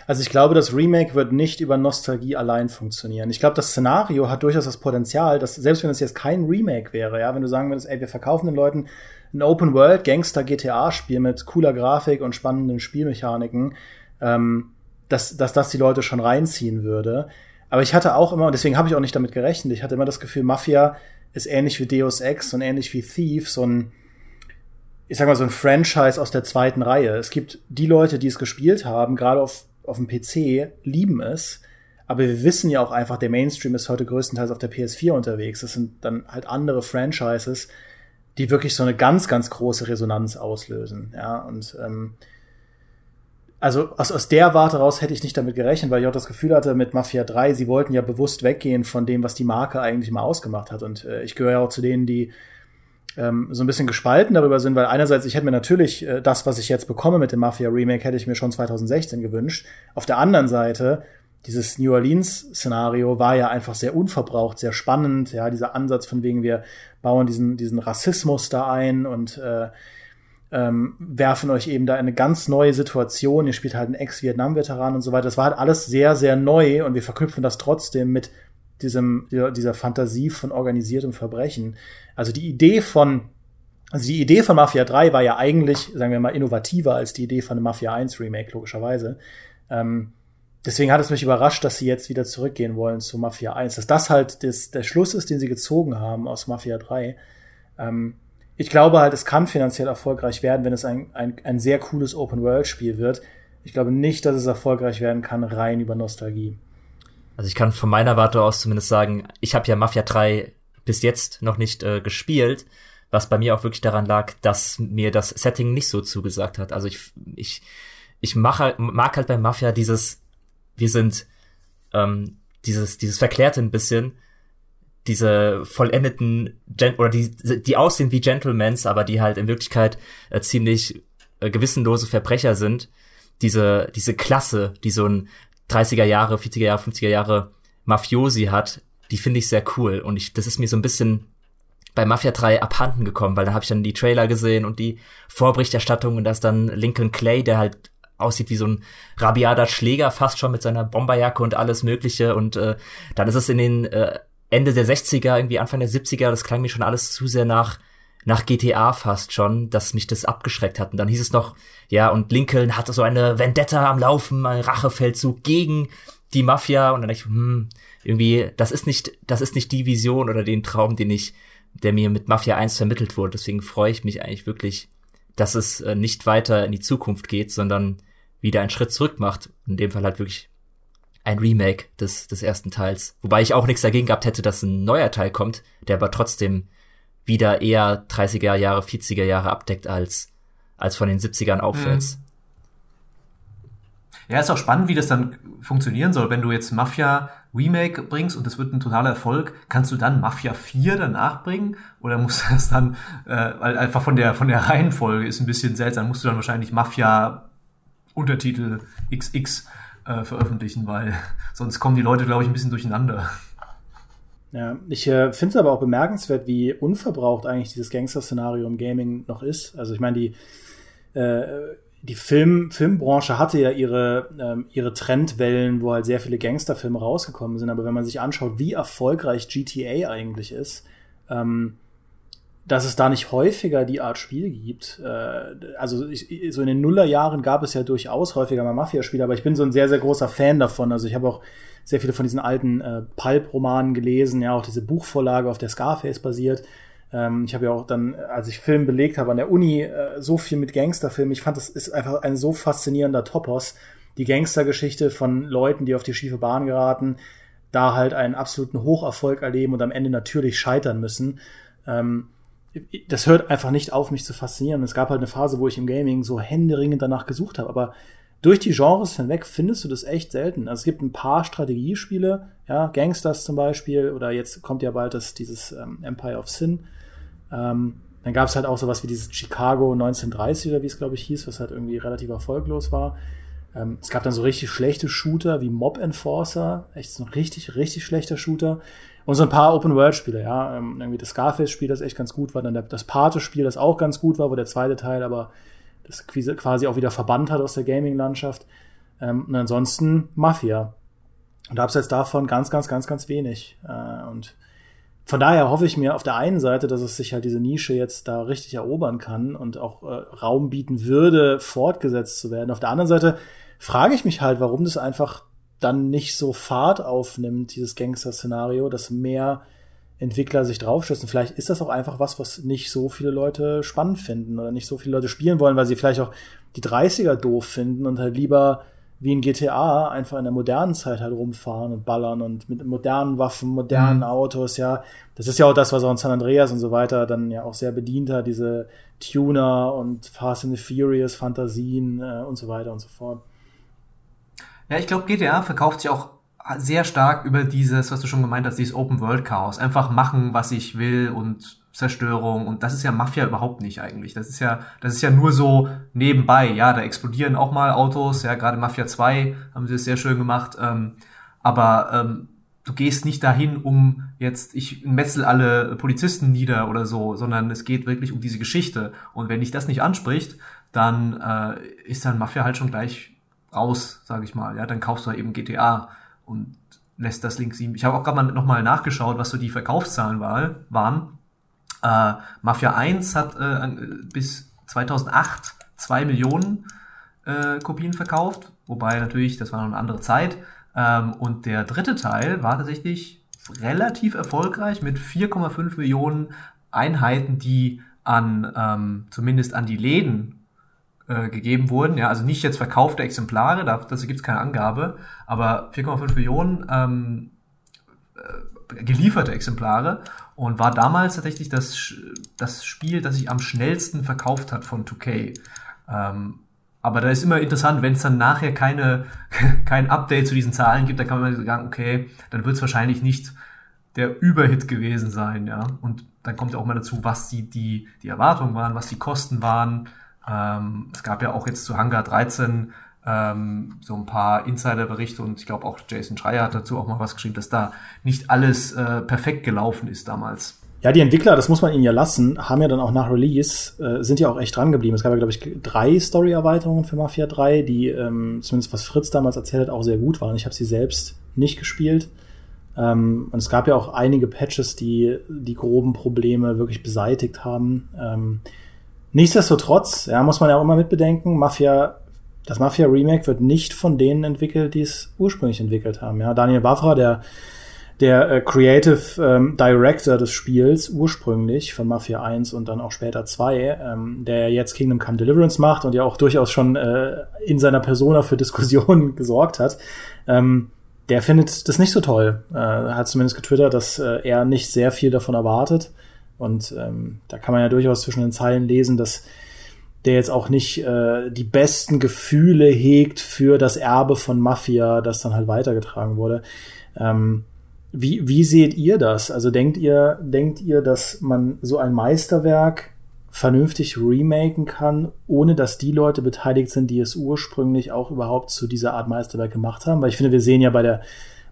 A: Also ich glaube, das Remake wird nicht über Nostalgie allein funktionieren. Ich glaube, das Szenario hat durchaus das Potenzial, dass selbst wenn es jetzt kein Remake wäre, ja, wenn du sagen würdest, ey, wir verkaufen den Leuten ein Open World Gangster GTA Spiel mit cooler Grafik und spannenden Spielmechaniken, ähm, dass, dass das die Leute schon reinziehen würde. Aber ich hatte auch immer, und deswegen habe ich auch nicht damit gerechnet, ich hatte immer das Gefühl, Mafia ist ähnlich wie Deus Ex und ähnlich wie Thief so ein, ich sag mal, so ein Franchise aus der zweiten Reihe. Es gibt die Leute, die es gespielt haben, gerade auf, auf dem PC, lieben es. Aber wir wissen ja auch einfach, der Mainstream ist heute größtenteils auf der PS4 unterwegs. Das sind dann halt andere Franchises, die wirklich so eine ganz, ganz große Resonanz auslösen. Ja, und ähm, also aus, aus der Warte raus hätte ich nicht damit gerechnet, weil ich auch das Gefühl hatte mit Mafia 3, sie wollten ja bewusst weggehen von dem, was die Marke eigentlich mal ausgemacht hat. Und äh, ich gehöre ja auch zu denen, die ähm, so ein bisschen gespalten darüber sind, weil einerseits, ich hätte mir natürlich äh, das, was ich jetzt bekomme mit dem Mafia Remake, hätte ich mir schon 2016 gewünscht. Auf der anderen Seite, dieses New Orleans-Szenario war ja einfach sehr unverbraucht, sehr spannend. Ja, dieser Ansatz von wegen, wir bauen diesen, diesen Rassismus da ein und äh, ähm, werfen euch eben da eine ganz neue Situation. Ihr spielt halt einen Ex-Vietnam-Veteran und so weiter. Das war halt alles sehr, sehr neu und wir verknüpfen das trotzdem mit diesem, dieser Fantasie von organisiertem Verbrechen. Also die Idee von, also die Idee von Mafia 3 war ja eigentlich, sagen wir mal, innovativer als die Idee von einem Mafia 1 Remake, logischerweise. Ähm, deswegen hat es mich überrascht, dass sie jetzt wieder zurückgehen wollen zu Mafia 1. Dass das halt das, der Schluss ist, den sie gezogen haben aus Mafia 3. Ähm, ich glaube halt, es kann finanziell erfolgreich werden, wenn es ein, ein, ein sehr cooles Open-World-Spiel wird. Ich glaube nicht, dass es erfolgreich werden kann, rein über Nostalgie.
B: Also ich kann von meiner Warte aus zumindest sagen, ich habe ja Mafia 3 bis jetzt noch nicht äh, gespielt, was bei mir auch wirklich daran lag, dass mir das Setting nicht so zugesagt hat. Also ich, ich, ich mache, mag halt bei Mafia dieses, wir sind ähm, dieses, dieses Verklärte ein bisschen, diese vollendeten Gen oder die die aussehen wie Gentlemans, aber die halt in Wirklichkeit äh, ziemlich äh, gewissenlose Verbrecher sind, diese, diese Klasse, die so ein 30er Jahre, 40er Jahre, 50er Jahre Mafiosi hat, die finde ich sehr cool. Und ich, das ist mir so ein bisschen bei Mafia 3 abhanden gekommen, weil dann habe ich dann die Trailer gesehen und die Vorberichterstattung und da ist dann Lincoln Clay, der halt aussieht wie so ein rabiater Schläger, fast schon mit seiner Bomberjacke und alles Mögliche. Und äh, dann ist es in den äh, Ende der 60er, irgendwie Anfang der 70er, das klang mir schon alles zu sehr nach nach GTA fast schon, dass mich das abgeschreckt hat. Und dann hieß es noch, ja, und Lincoln hatte so eine Vendetta am Laufen, ein Rachefeldzug gegen die Mafia. Und dann dachte ich, hm, irgendwie, das ist nicht, das ist nicht die Vision oder den Traum, den ich, der mir mit Mafia 1 vermittelt wurde. Deswegen freue ich mich eigentlich wirklich, dass es äh, nicht weiter in die Zukunft geht, sondern wieder einen Schritt zurück macht. In dem Fall halt wirklich ein Remake des, des ersten Teils. Wobei ich auch nichts dagegen gehabt hätte, dass ein neuer Teil kommt, der aber trotzdem wieder eher 30er Jahre, 40er Jahre abdeckt als, als von den 70ern aufwärts. Mhm.
C: Ja, ist auch spannend, wie das dann funktionieren soll. Wenn du jetzt Mafia Remake bringst und das wird ein totaler Erfolg, kannst du dann Mafia 4 danach bringen? Oder musst du <laughs> das dann, äh, weil einfach von der, von der Reihenfolge ist ein bisschen seltsam, musst du dann wahrscheinlich Mafia Untertitel XX äh, veröffentlichen, weil <laughs> sonst kommen die Leute, glaube ich, ein bisschen durcheinander.
A: Ja, ich äh, finde es aber auch bemerkenswert, wie unverbraucht eigentlich dieses Gangster-Szenario im Gaming noch ist. Also ich meine, die, äh, die Film, Filmbranche hatte ja ihre, ähm, ihre Trendwellen, wo halt sehr viele Gangsterfilme rausgekommen sind. Aber wenn man sich anschaut, wie erfolgreich GTA eigentlich ist, ähm, dass es da nicht häufiger die Art Spiel gibt. Äh, also ich, so in den Nullerjahren gab es ja durchaus häufiger mal Mafia-Spiele, aber ich bin so ein sehr, sehr großer Fan davon. Also ich habe auch sehr viele von diesen alten äh, Pulp-Romanen gelesen, ja, auch diese Buchvorlage, auf der Scarface basiert. Ähm, ich habe ja auch dann, als ich Film belegt habe an der Uni, äh, so viel mit Gangsterfilmen. Ich fand, das ist einfach ein so faszinierender Topos. Die Gangstergeschichte von Leuten, die auf die schiefe Bahn geraten, da halt einen absoluten Hocherfolg erleben und am Ende natürlich scheitern müssen. Ähm, das hört einfach nicht auf, mich zu faszinieren. Es gab halt eine Phase, wo ich im Gaming so händeringend danach gesucht habe, aber durch die Genres hinweg findest du das echt selten. Also es gibt ein paar Strategiespiele, ja, Gangsters zum Beispiel, oder jetzt kommt ja bald das, dieses ähm, Empire of Sin. Ähm, dann gab es halt auch sowas wie dieses Chicago 1930 oder wie es glaube ich hieß, was halt irgendwie relativ erfolglos war. Ähm, es gab dann so richtig schlechte Shooter wie Mob Enforcer, echt so ein richtig, richtig schlechter Shooter. Und so ein paar Open-World-Spiele, ja. Ähm, irgendwie das Scarface-Spiel, das echt ganz gut war. Dann das Pate-Spiel, das auch ganz gut war, wo der zweite Teil aber das quasi auch wieder verbannt hat aus der Gaming-Landschaft. Ähm, und ansonsten Mafia. Und abseits davon ganz, ganz, ganz, ganz wenig. Äh, und von daher hoffe ich mir auf der einen Seite, dass es sich halt diese Nische jetzt da richtig erobern kann und auch äh, Raum bieten würde, fortgesetzt zu werden. Auf der anderen Seite frage ich mich halt, warum das einfach dann nicht so Fahrt aufnimmt, dieses Gangster-Szenario, dass mehr Entwickler sich draufschützen. Vielleicht ist das auch einfach was, was nicht so viele Leute spannend finden oder nicht so viele Leute spielen wollen, weil sie vielleicht auch die 30er doof finden und halt lieber wie in GTA einfach in der modernen Zeit halt rumfahren und ballern und mit modernen Waffen, modernen mhm. Autos, ja. Das ist ja auch das, was auch in San Andreas und so weiter dann ja auch sehr bedient hat, diese Tuner und Fast and the Furious Fantasien äh, und so weiter und so fort.
C: Ja, ich glaube, GTA verkauft sich auch sehr stark über dieses, was du schon gemeint hast, dieses Open World Chaos. Einfach machen, was ich will und Zerstörung. Und das ist ja Mafia überhaupt nicht eigentlich. Das ist ja, das ist ja nur so nebenbei. Ja, da explodieren auch mal Autos. Ja, gerade Mafia 2 haben sie das sehr schön gemacht. Ähm, aber ähm, du gehst nicht dahin, um jetzt, ich metzel alle Polizisten nieder oder so, sondern es geht wirklich um diese Geschichte. Und wenn dich das nicht anspricht, dann äh, ist dann Mafia halt schon gleich raus, sage ich mal. Ja, dann kaufst du halt eben GTA und lässt das Link 7. Ich habe auch gerade mal nochmal nachgeschaut, was so die Verkaufszahlen war, waren. Äh, Mafia 1 hat äh, bis 2008 zwei Millionen äh, Kopien verkauft, wobei natürlich, das war noch eine andere Zeit. Ähm, und der dritte Teil war tatsächlich relativ erfolgreich mit 4,5 Millionen Einheiten, die an ähm, zumindest an die Läden äh, gegeben wurden. Ja, also nicht jetzt verkaufte Exemplare, dazu gibt es keine Angabe, aber 4,5 Millionen ähm, äh, gelieferte Exemplare und war damals tatsächlich das, das Spiel, das sich am schnellsten verkauft hat von 2K. Ähm, aber da ist immer interessant, wenn es dann nachher keine, <laughs> kein Update zu diesen Zahlen gibt, dann kann man sagen, okay, dann wird es wahrscheinlich nicht der Überhit gewesen sein, ja. Und dann kommt ja auch mal dazu, was die, die, die Erwartungen waren, was die Kosten waren, ähm, es gab ja auch jetzt zu Hangar 13 ähm, so ein paar Insiderberichte und ich glaube auch Jason Schreier hat dazu auch mal was geschrieben, dass da nicht alles äh, perfekt gelaufen ist damals.
A: Ja, die Entwickler, das muss man ihnen ja lassen, haben ja dann auch nach Release, äh, sind ja auch echt dran geblieben. Es gab ja, glaube ich, drei Story-Erweiterungen für Mafia 3, die, ähm, zumindest was Fritz damals erzählt hat, auch sehr gut waren. Ich habe sie selbst nicht gespielt. Ähm, und es gab ja auch einige Patches, die die groben Probleme wirklich beseitigt haben. Ähm, nichtsdestotrotz, ja, muss man ja auch immer mitbedenken, Mafia, das Mafia Remake wird nicht von denen entwickelt, die es ursprünglich entwickelt haben. Ja, Daniel Wafra, der der äh, Creative ähm, Director des Spiels ursprünglich von Mafia 1 und dann auch später 2, ähm, der jetzt Kingdom Come Deliverance macht und ja auch durchaus schon äh, in seiner Persona für Diskussionen <laughs> gesorgt hat, ähm, der findet das nicht so toll. Äh, hat zumindest getwittert, dass äh, er nicht sehr viel davon erwartet. Und ähm, da kann man ja durchaus zwischen den Zeilen lesen, dass der jetzt auch nicht äh, die besten Gefühle hegt für das Erbe von Mafia, das dann halt weitergetragen wurde. Ähm, wie, wie seht ihr das? Also denkt ihr, denkt ihr, dass man so ein Meisterwerk vernünftig remaken kann, ohne dass die Leute beteiligt sind, die es ursprünglich auch überhaupt zu dieser Art Meisterwerk gemacht haben? Weil ich finde, wir sehen ja bei der,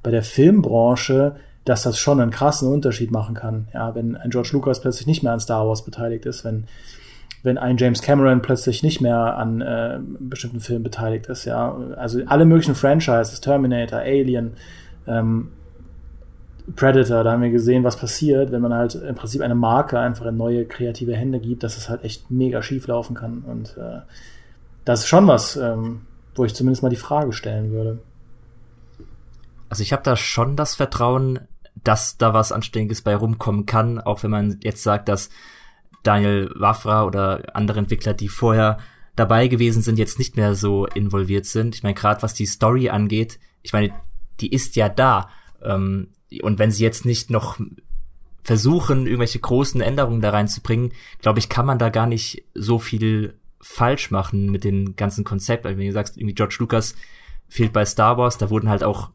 A: bei der Filmbranche, dass das schon einen krassen Unterschied machen kann. Ja, wenn ein George Lucas plötzlich nicht mehr an Star Wars beteiligt ist, wenn, wenn ein James Cameron plötzlich nicht mehr an äh, bestimmten Filmen beteiligt ist, ja. Also alle möglichen Franchises, Terminator, Alien, ähm, Predator, da haben wir gesehen, was passiert, wenn man halt im Prinzip eine Marke einfach in neue kreative Hände gibt, dass es halt echt mega schief laufen kann. Und äh, das ist schon was, ähm, wo ich zumindest mal die Frage stellen würde.
B: Also ich habe da schon das Vertrauen, dass da was Anständiges bei rumkommen kann, auch wenn man jetzt sagt, dass Daniel Wafra oder andere Entwickler, die vorher dabei gewesen sind, jetzt nicht mehr so involviert sind. Ich meine, gerade was die Story angeht, ich meine, die ist ja da. Ähm, und wenn sie jetzt nicht noch versuchen, irgendwelche großen Änderungen da reinzubringen, glaube ich, kann man da gar nicht so viel falsch machen mit den ganzen Konzept. Also wenn du sagst, irgendwie George Lucas fehlt bei Star Wars, da wurden halt auch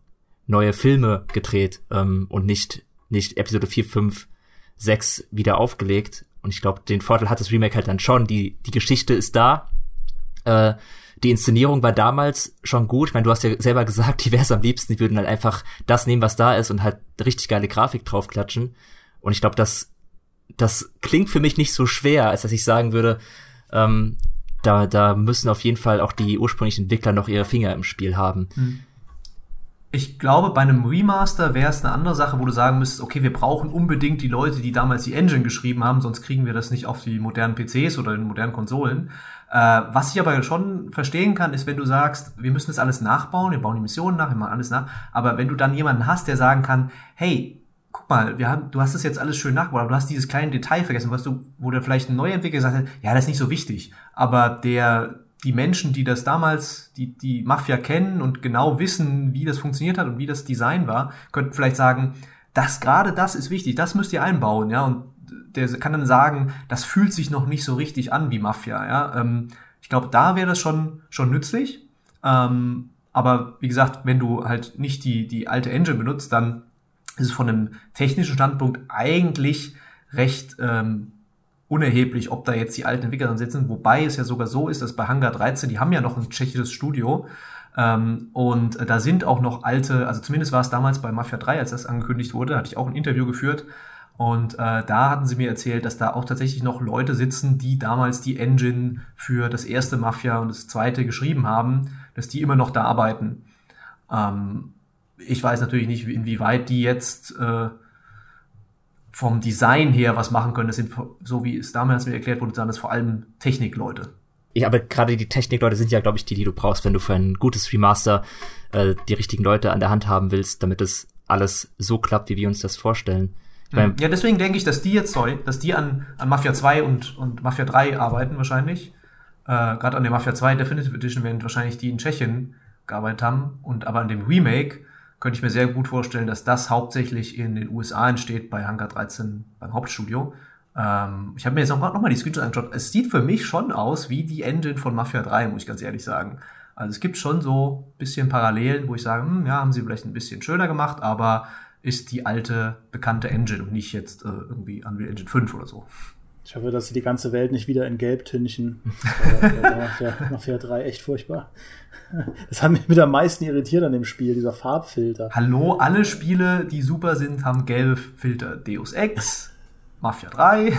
B: neue Filme gedreht ähm, und nicht, nicht Episode 4, 5, 6 wieder aufgelegt. Und ich glaube, den Vorteil hat das Remake halt dann schon. Die, die Geschichte ist da. Äh, die Inszenierung war damals schon gut. Ich meine, du hast ja selber gesagt, <laughs> die wäre es am liebsten, die würden halt einfach das nehmen, was da ist und halt richtig geile Grafik draufklatschen. Und ich glaube, das, das klingt für mich nicht so schwer, als dass ich sagen würde, ähm, da, da müssen auf jeden Fall auch die ursprünglichen Entwickler noch ihre Finger im Spiel haben. Hm.
C: Ich glaube, bei einem Remaster wäre es eine andere Sache, wo du sagen müsstest, okay, wir brauchen unbedingt die Leute, die damals die Engine geschrieben haben, sonst kriegen wir das nicht auf die modernen PCs oder den modernen Konsolen. Äh, was ich aber schon verstehen kann, ist, wenn du sagst, wir müssen das alles nachbauen, wir bauen die Missionen nach, wir machen alles nach, aber wenn du dann jemanden hast, der sagen kann, hey, guck mal, wir haben, du hast das jetzt alles schön nachgebaut, aber du hast dieses kleine Detail vergessen, was du, wo der vielleicht ein neuer Entwickler gesagt hat, ja, das ist nicht so wichtig, aber der, die Menschen, die das damals, die, die Mafia kennen und genau wissen, wie das funktioniert hat und wie das Design war, könnten vielleicht sagen, das, gerade das ist wichtig, das müsst ihr einbauen, ja, und der kann dann sagen, das fühlt sich noch nicht so richtig an wie Mafia. Ja? Ähm, ich glaube, da wäre das schon, schon nützlich. Ähm, aber wie gesagt, wenn du halt nicht die, die alte Engine benutzt, dann ist es von einem technischen Standpunkt eigentlich recht ähm, unerheblich, ob da jetzt die alten Entwickler dran sitzen. Wobei es ja sogar so ist, dass bei Hangar 13, die haben ja noch ein tschechisches Studio. Ähm, und da sind auch noch alte, also zumindest war es damals bei Mafia 3, als das angekündigt wurde, hatte ich auch ein Interview geführt und äh, da hatten sie mir erzählt, dass da auch tatsächlich noch Leute sitzen, die damals die Engine für das erste Mafia und das zweite geschrieben haben, dass die immer noch da arbeiten. Ähm, ich weiß natürlich nicht, inwieweit die jetzt äh, vom Design her was machen können. Das sind, so wie es damals mir erklärt wurde, sind das vor allem Technikleute.
B: Ja, aber gerade die Technikleute sind ja, glaube ich, die, die du brauchst, wenn du für ein gutes Remaster äh, die richtigen Leute an der Hand haben willst, damit es alles so klappt, wie wir uns das vorstellen.
C: Hm. Ja, deswegen denke ich, dass die jetzt, sorry, dass die an, an Mafia 2 und, und Mafia 3 arbeiten wahrscheinlich. Äh, Gerade an der Mafia 2 Definitive Edition werden wahrscheinlich die in Tschechien gearbeitet haben. Und aber an dem Remake könnte ich mir sehr gut vorstellen, dass das hauptsächlich in den USA entsteht, bei Hangar 13 beim Hauptstudio. Ähm, ich habe mir jetzt noch, noch mal die Screenshots angeschaut. Es sieht für mich schon aus wie die Engine von Mafia 3, muss ich ganz ehrlich sagen. Also es gibt schon so bisschen Parallelen, wo ich sage, hm, ja, haben sie vielleicht ein bisschen schöner gemacht, aber ist die alte, bekannte Engine und nicht jetzt äh, irgendwie Unreal Engine 5 oder so.
A: Ich hoffe, dass sie die ganze Welt nicht wieder in Gelb tünchen. Mafia, Mafia 3 echt furchtbar. Das hat mich mit am meisten irritiert an dem Spiel, dieser Farbfilter.
C: Hallo, alle Spiele, die super sind, haben gelbe Filter. Deus Ex, Mafia 3, <laughs> äh,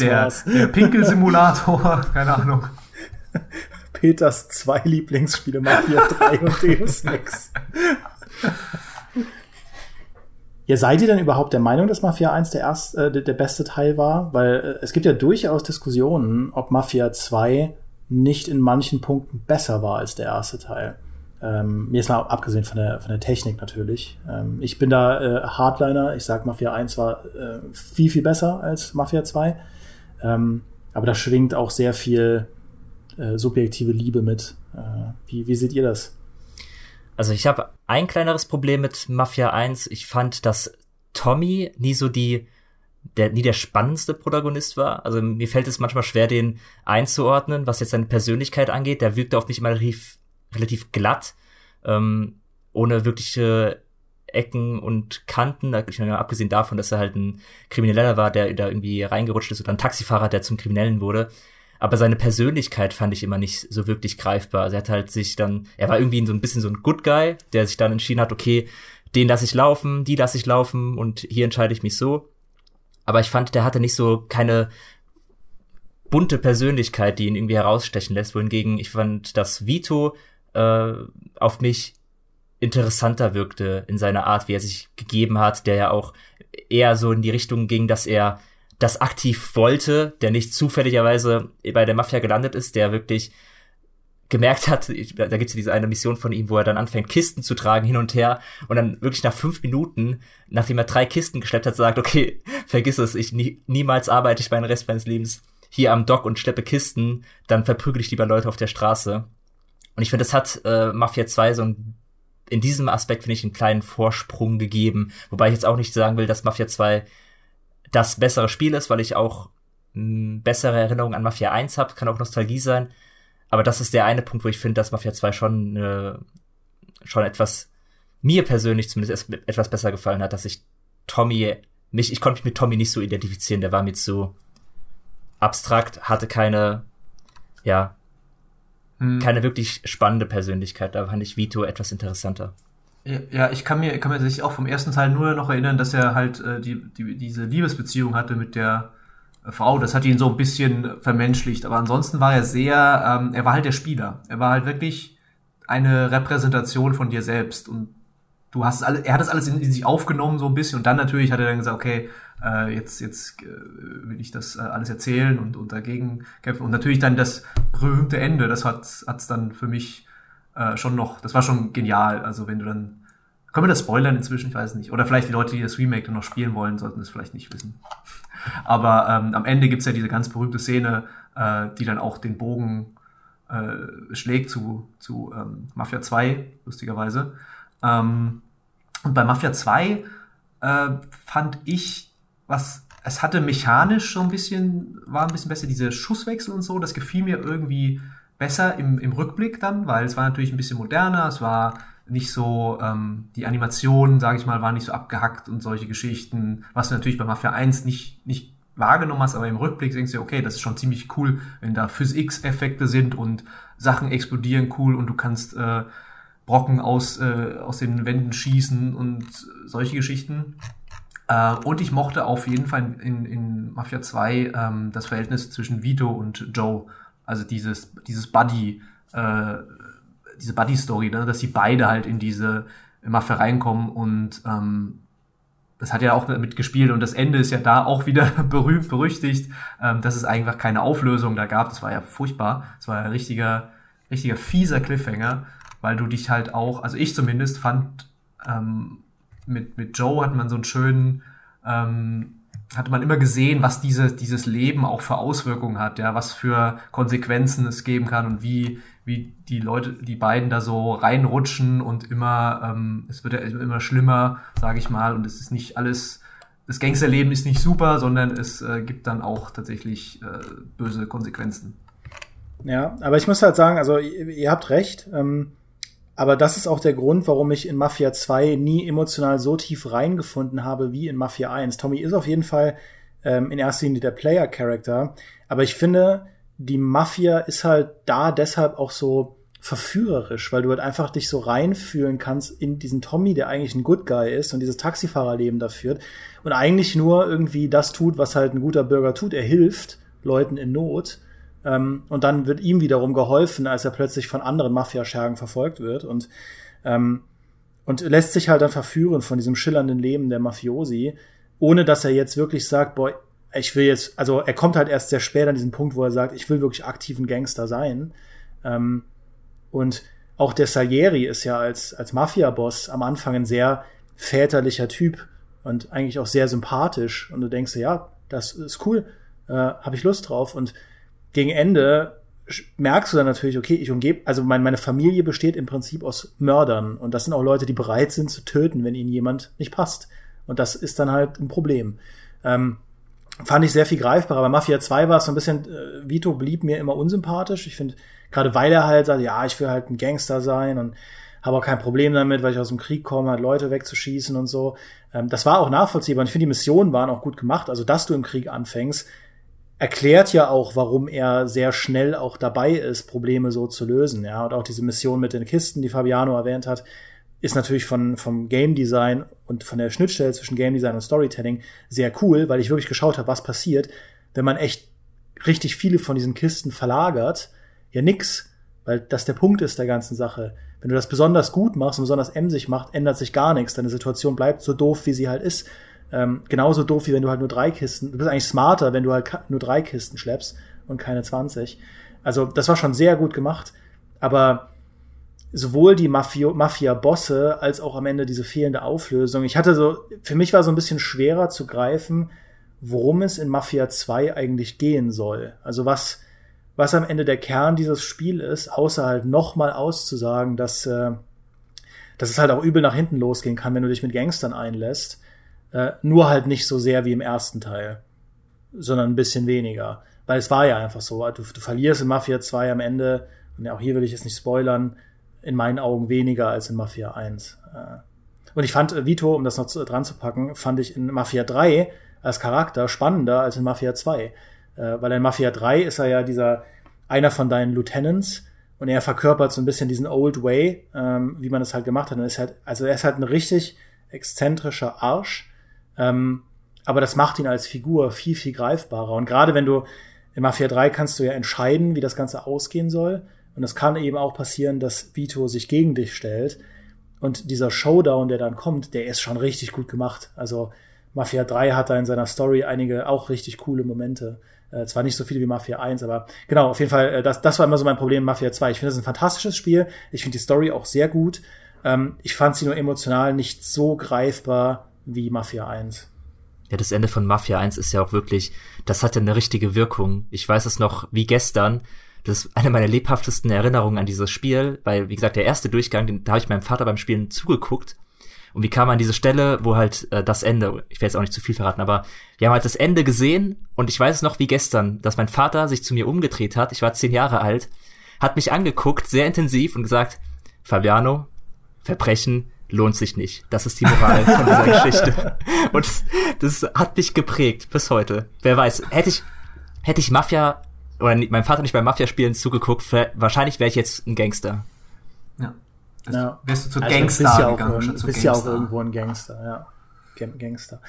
C: der, der Pinkelsimulator, keine Ahnung.
A: Peters zwei Lieblingsspiele, Mafia 3 und Deus Ex. <laughs> Ja, seid ihr denn überhaupt der Meinung, dass Mafia 1 der, erst, äh, der beste Teil war? Weil äh, es gibt ja durchaus Diskussionen, ob Mafia 2 nicht in manchen Punkten besser war als der erste Teil. Ähm, ist mal abgesehen von der, von der Technik natürlich. Ähm, ich bin da äh, Hardliner. Ich sag, Mafia 1 war äh, viel, viel besser als Mafia 2. Ähm, aber da schwingt auch sehr viel äh, subjektive Liebe mit. Äh, wie, wie seht ihr das?
B: Also ich habe ein kleineres Problem mit Mafia 1. Ich fand, dass Tommy nie so die, der, nie der spannendste Protagonist war. Also mir fällt es manchmal schwer, den einzuordnen, was jetzt seine Persönlichkeit angeht. Der wirkte auf mich immer relativ, relativ glatt, ähm, ohne wirkliche Ecken und Kanten, abgesehen davon, dass er halt ein Krimineller war, der da irgendwie reingerutscht ist oder ein Taxifahrer, der zum Kriminellen wurde aber seine Persönlichkeit fand ich immer nicht so wirklich greifbar. Also er hat halt sich dann, er war irgendwie so ein bisschen so ein Good Guy, der sich dann entschieden hat, okay, den lasse ich laufen, die lasse ich laufen und hier entscheide ich mich so. Aber ich fand, der hatte nicht so keine bunte Persönlichkeit, die ihn irgendwie herausstechen lässt, wohingegen ich fand, dass Vito äh, auf mich interessanter wirkte in seiner Art, wie er sich gegeben hat, der ja auch eher so in die Richtung ging, dass er das aktiv wollte, der nicht zufälligerweise bei der Mafia gelandet ist, der wirklich gemerkt hat, da gibt's ja diese eine Mission von ihm, wo er dann anfängt, Kisten zu tragen hin und her und dann wirklich nach fünf Minuten, nachdem er drei Kisten geschleppt hat, sagt, okay, <laughs> vergiss es, ich nie, niemals arbeite ich meinen Rest meines Lebens hier am Dock und schleppe Kisten, dann verprügel ich lieber Leute auf der Straße. Und ich finde, das hat äh, Mafia 2 so ein, in diesem Aspekt, finde ich, einen kleinen Vorsprung gegeben. Wobei ich jetzt auch nicht sagen will, dass Mafia 2 das bessere Spiel ist, weil ich auch mh, hm, bessere Erinnerungen an Mafia 1 habe, kann auch Nostalgie sein. Aber das ist der eine Punkt, wo ich finde, dass Mafia 2 schon, äh, schon etwas, mir persönlich zumindest etwas besser gefallen hat, dass ich Tommy, mich, ich konnte mich mit Tommy nicht so identifizieren, der war mir zu abstrakt, hatte keine, ja, hm. keine wirklich spannende Persönlichkeit. Da fand ich Vito etwas interessanter.
C: Ja, ich kann mir, kann mir sich auch vom ersten Teil nur noch erinnern, dass er halt äh, die, die, diese Liebesbeziehung hatte mit der äh, Frau. Das hat ihn so ein bisschen vermenschlicht. Aber ansonsten war er sehr, ähm, er war halt der Spieler. Er war halt wirklich eine Repräsentation von dir selbst. Und du hast alles, er hat das alles in, in sich aufgenommen so ein bisschen. Und dann natürlich hat er dann gesagt, okay, äh, jetzt, jetzt äh, will ich das äh, alles erzählen und, und dagegen kämpfen. Und natürlich dann das berühmte Ende, das hat es dann für mich äh, schon noch, das war schon genial. Also wenn du dann, können wir das spoilern inzwischen? Ich weiß nicht. Oder vielleicht die Leute, die das Remake dann noch spielen wollen, sollten es vielleicht nicht wissen. <laughs> Aber ähm, am Ende gibt's ja diese ganz berühmte Szene, äh, die dann auch den Bogen äh, schlägt zu, zu ähm, Mafia 2, lustigerweise. Ähm, und bei Mafia 2 äh, fand ich, was es hatte mechanisch so ein bisschen, war ein bisschen besser, diese Schusswechsel und so, das gefiel mir irgendwie besser im, im Rückblick dann, weil es war natürlich ein bisschen moderner, es war nicht so, ähm, die Animation, sage ich mal, war nicht so abgehackt und solche Geschichten, was du natürlich bei Mafia 1 nicht, nicht wahrgenommen hast, aber im Rückblick denkst du, okay, das ist schon ziemlich cool, wenn da Physix-Effekte sind und Sachen explodieren cool und du kannst äh, Brocken aus, äh, aus den Wänden schießen und solche Geschichten. Äh, und ich mochte auf jeden Fall in, in Mafia 2 ähm, das Verhältnis zwischen Vito und Joe. Also dieses, dieses Buddy, äh, diese Buddy-Story, ne? dass die beide halt in diese Mafia reinkommen und ähm, das hat ja auch mitgespielt und das Ende ist ja da auch wieder <laughs> berühmt, berüchtigt, ähm, dass es einfach keine Auflösung da gab. Das war ja furchtbar. Das war ja ein richtiger, richtiger fieser Cliffhanger, weil du dich halt auch, also ich zumindest fand, ähm, mit, mit Joe hat man so einen schönen, ähm, hatte man immer gesehen, was diese, dieses Leben auch für Auswirkungen hat, ja, was für Konsequenzen es geben kann und wie, wie die Leute, die beiden da so reinrutschen und immer, ähm, es wird ja immer schlimmer, sage ich mal, und es ist nicht alles, das Gangsterleben ist nicht super, sondern es äh, gibt dann auch tatsächlich äh, böse Konsequenzen.
A: Ja, aber ich muss halt sagen, also ihr, ihr habt recht. Ähm aber das ist auch der Grund, warum ich in Mafia 2 nie emotional so tief reingefunden habe wie in Mafia 1. Tommy ist auf jeden Fall ähm, in erster Linie der Player-Character. Aber ich finde, die Mafia ist halt da deshalb auch so verführerisch, weil du halt einfach dich so reinfühlen kannst in diesen Tommy, der eigentlich ein Good Guy ist und dieses Taxifahrerleben da führt und eigentlich nur irgendwie das tut, was halt ein guter Bürger tut. Er hilft Leuten in Not. Ähm, und dann wird ihm wiederum geholfen, als er plötzlich von anderen Mafiaschergen verfolgt wird und ähm, und lässt sich halt dann verführen von diesem schillernden Leben der Mafiosi, ohne dass er jetzt wirklich sagt, boah, ich will jetzt, also er kommt halt erst sehr spät an diesen Punkt, wo er sagt, ich will wirklich aktiven Gangster sein. Ähm, und auch der Salieri ist ja als, als Mafia-Boss am Anfang ein sehr väterlicher Typ und eigentlich auch sehr sympathisch. Und du denkst, ja, das ist cool, äh, habe ich Lust drauf. Und gegen Ende merkst du dann natürlich, okay, ich umgebe, also mein, meine Familie besteht im Prinzip aus Mördern. Und das sind auch Leute, die bereit sind zu töten, wenn ihnen jemand nicht passt. Und das ist dann halt ein Problem. Ähm, fand ich sehr viel greifbarer. Bei Mafia 2 war es so ein bisschen, äh, Vito blieb mir immer unsympathisch. Ich finde, gerade weil er halt sagt, ja, ich will halt ein Gangster sein und habe auch kein Problem damit, weil ich aus dem Krieg komme, halt Leute wegzuschießen und so. Ähm, das war auch nachvollziehbar und ich finde, die Missionen waren auch gut gemacht. Also, dass du im Krieg anfängst, erklärt ja auch, warum er sehr schnell auch dabei ist, Probleme so zu lösen. Ja, und auch diese Mission mit den Kisten, die Fabiano erwähnt hat, ist natürlich von, vom Game Design und von der Schnittstelle zwischen Game Design und Storytelling sehr cool, weil ich wirklich geschaut habe, was passiert, wenn man echt richtig viele von diesen Kisten verlagert. Ja, nix, weil das der Punkt ist der ganzen Sache. Wenn du das besonders gut machst und besonders emsig machst, ändert sich gar nichts. Deine Situation bleibt so doof, wie sie halt ist. Ähm, genauso doof, wie wenn du halt nur drei Kisten, du bist eigentlich smarter, wenn du halt nur drei Kisten schleppst und keine 20. Also, das war schon sehr gut gemacht, aber sowohl die Mafia-Bosse als auch am Ende diese fehlende Auflösung. Ich hatte so, für mich war so ein bisschen schwerer zu greifen, worum es in Mafia 2 eigentlich gehen soll. Also was, was am Ende der Kern dieses Spiel ist, außer halt nochmal auszusagen, dass, äh, dass es halt auch übel nach hinten losgehen kann, wenn du dich mit Gangstern einlässt. Äh, nur halt nicht so sehr wie im ersten Teil, sondern ein bisschen weniger. Weil es war ja einfach so, du, du verlierst in Mafia 2 am Ende, und auch hier will ich es nicht spoilern, in meinen Augen weniger als in Mafia 1. Äh. Und ich fand äh, Vito, um das noch zu, dran zu packen, fand ich in Mafia 3 als Charakter spannender als in Mafia 2. Äh, weil in Mafia 3 ist er ja dieser, einer von deinen Lieutenants, und er verkörpert so ein bisschen diesen Old Way, ähm, wie man es halt gemacht hat. Und ist halt, also er ist halt ein richtig exzentrischer Arsch, ähm, aber das macht ihn als Figur viel, viel greifbarer. Und gerade wenn du in Mafia 3 kannst du ja entscheiden, wie das Ganze ausgehen soll. Und es kann eben auch passieren, dass Vito sich gegen dich stellt. Und dieser Showdown, der dann kommt, der ist schon richtig gut gemacht. Also Mafia 3 hat da in seiner Story einige auch richtig coole Momente. Äh, zwar nicht so viele wie Mafia 1, aber genau, auf jeden Fall, äh, das, das war immer so mein Problem Mafia 2. Ich finde es ein fantastisches Spiel. Ich finde die Story auch sehr gut. Ähm, ich fand sie nur emotional nicht so greifbar wie Mafia 1.
B: Ja, das Ende von Mafia 1 ist ja auch wirklich, das hatte eine richtige Wirkung. Ich weiß es noch wie gestern. Das ist eine meiner lebhaftesten Erinnerungen an dieses Spiel, weil, wie gesagt, der erste Durchgang, den, da habe ich meinem Vater beim Spielen zugeguckt. Und wie kam man an diese Stelle, wo halt äh, das Ende, ich werde jetzt auch nicht zu viel verraten, aber wir haben halt das Ende gesehen und ich weiß es noch wie gestern, dass mein Vater sich zu mir umgedreht hat, ich war zehn Jahre alt, hat mich angeguckt, sehr intensiv und gesagt, Fabiano, Verbrechen lohnt sich nicht. Das ist die Moral von dieser <laughs> Geschichte. Und das, hat mich geprägt bis heute. Wer weiß, hätte ich, hätte ich Mafia oder mein Vater nicht beim Mafia-Spielen zugeguckt, wahrscheinlich wäre ich jetzt ein Gangster.
C: Ja. Also ja. Wärst du zu
A: also
C: Gangster
A: bist ja auch, gegangen, zu bist ja auch irgendwo ein Gangster, ja. Gangster.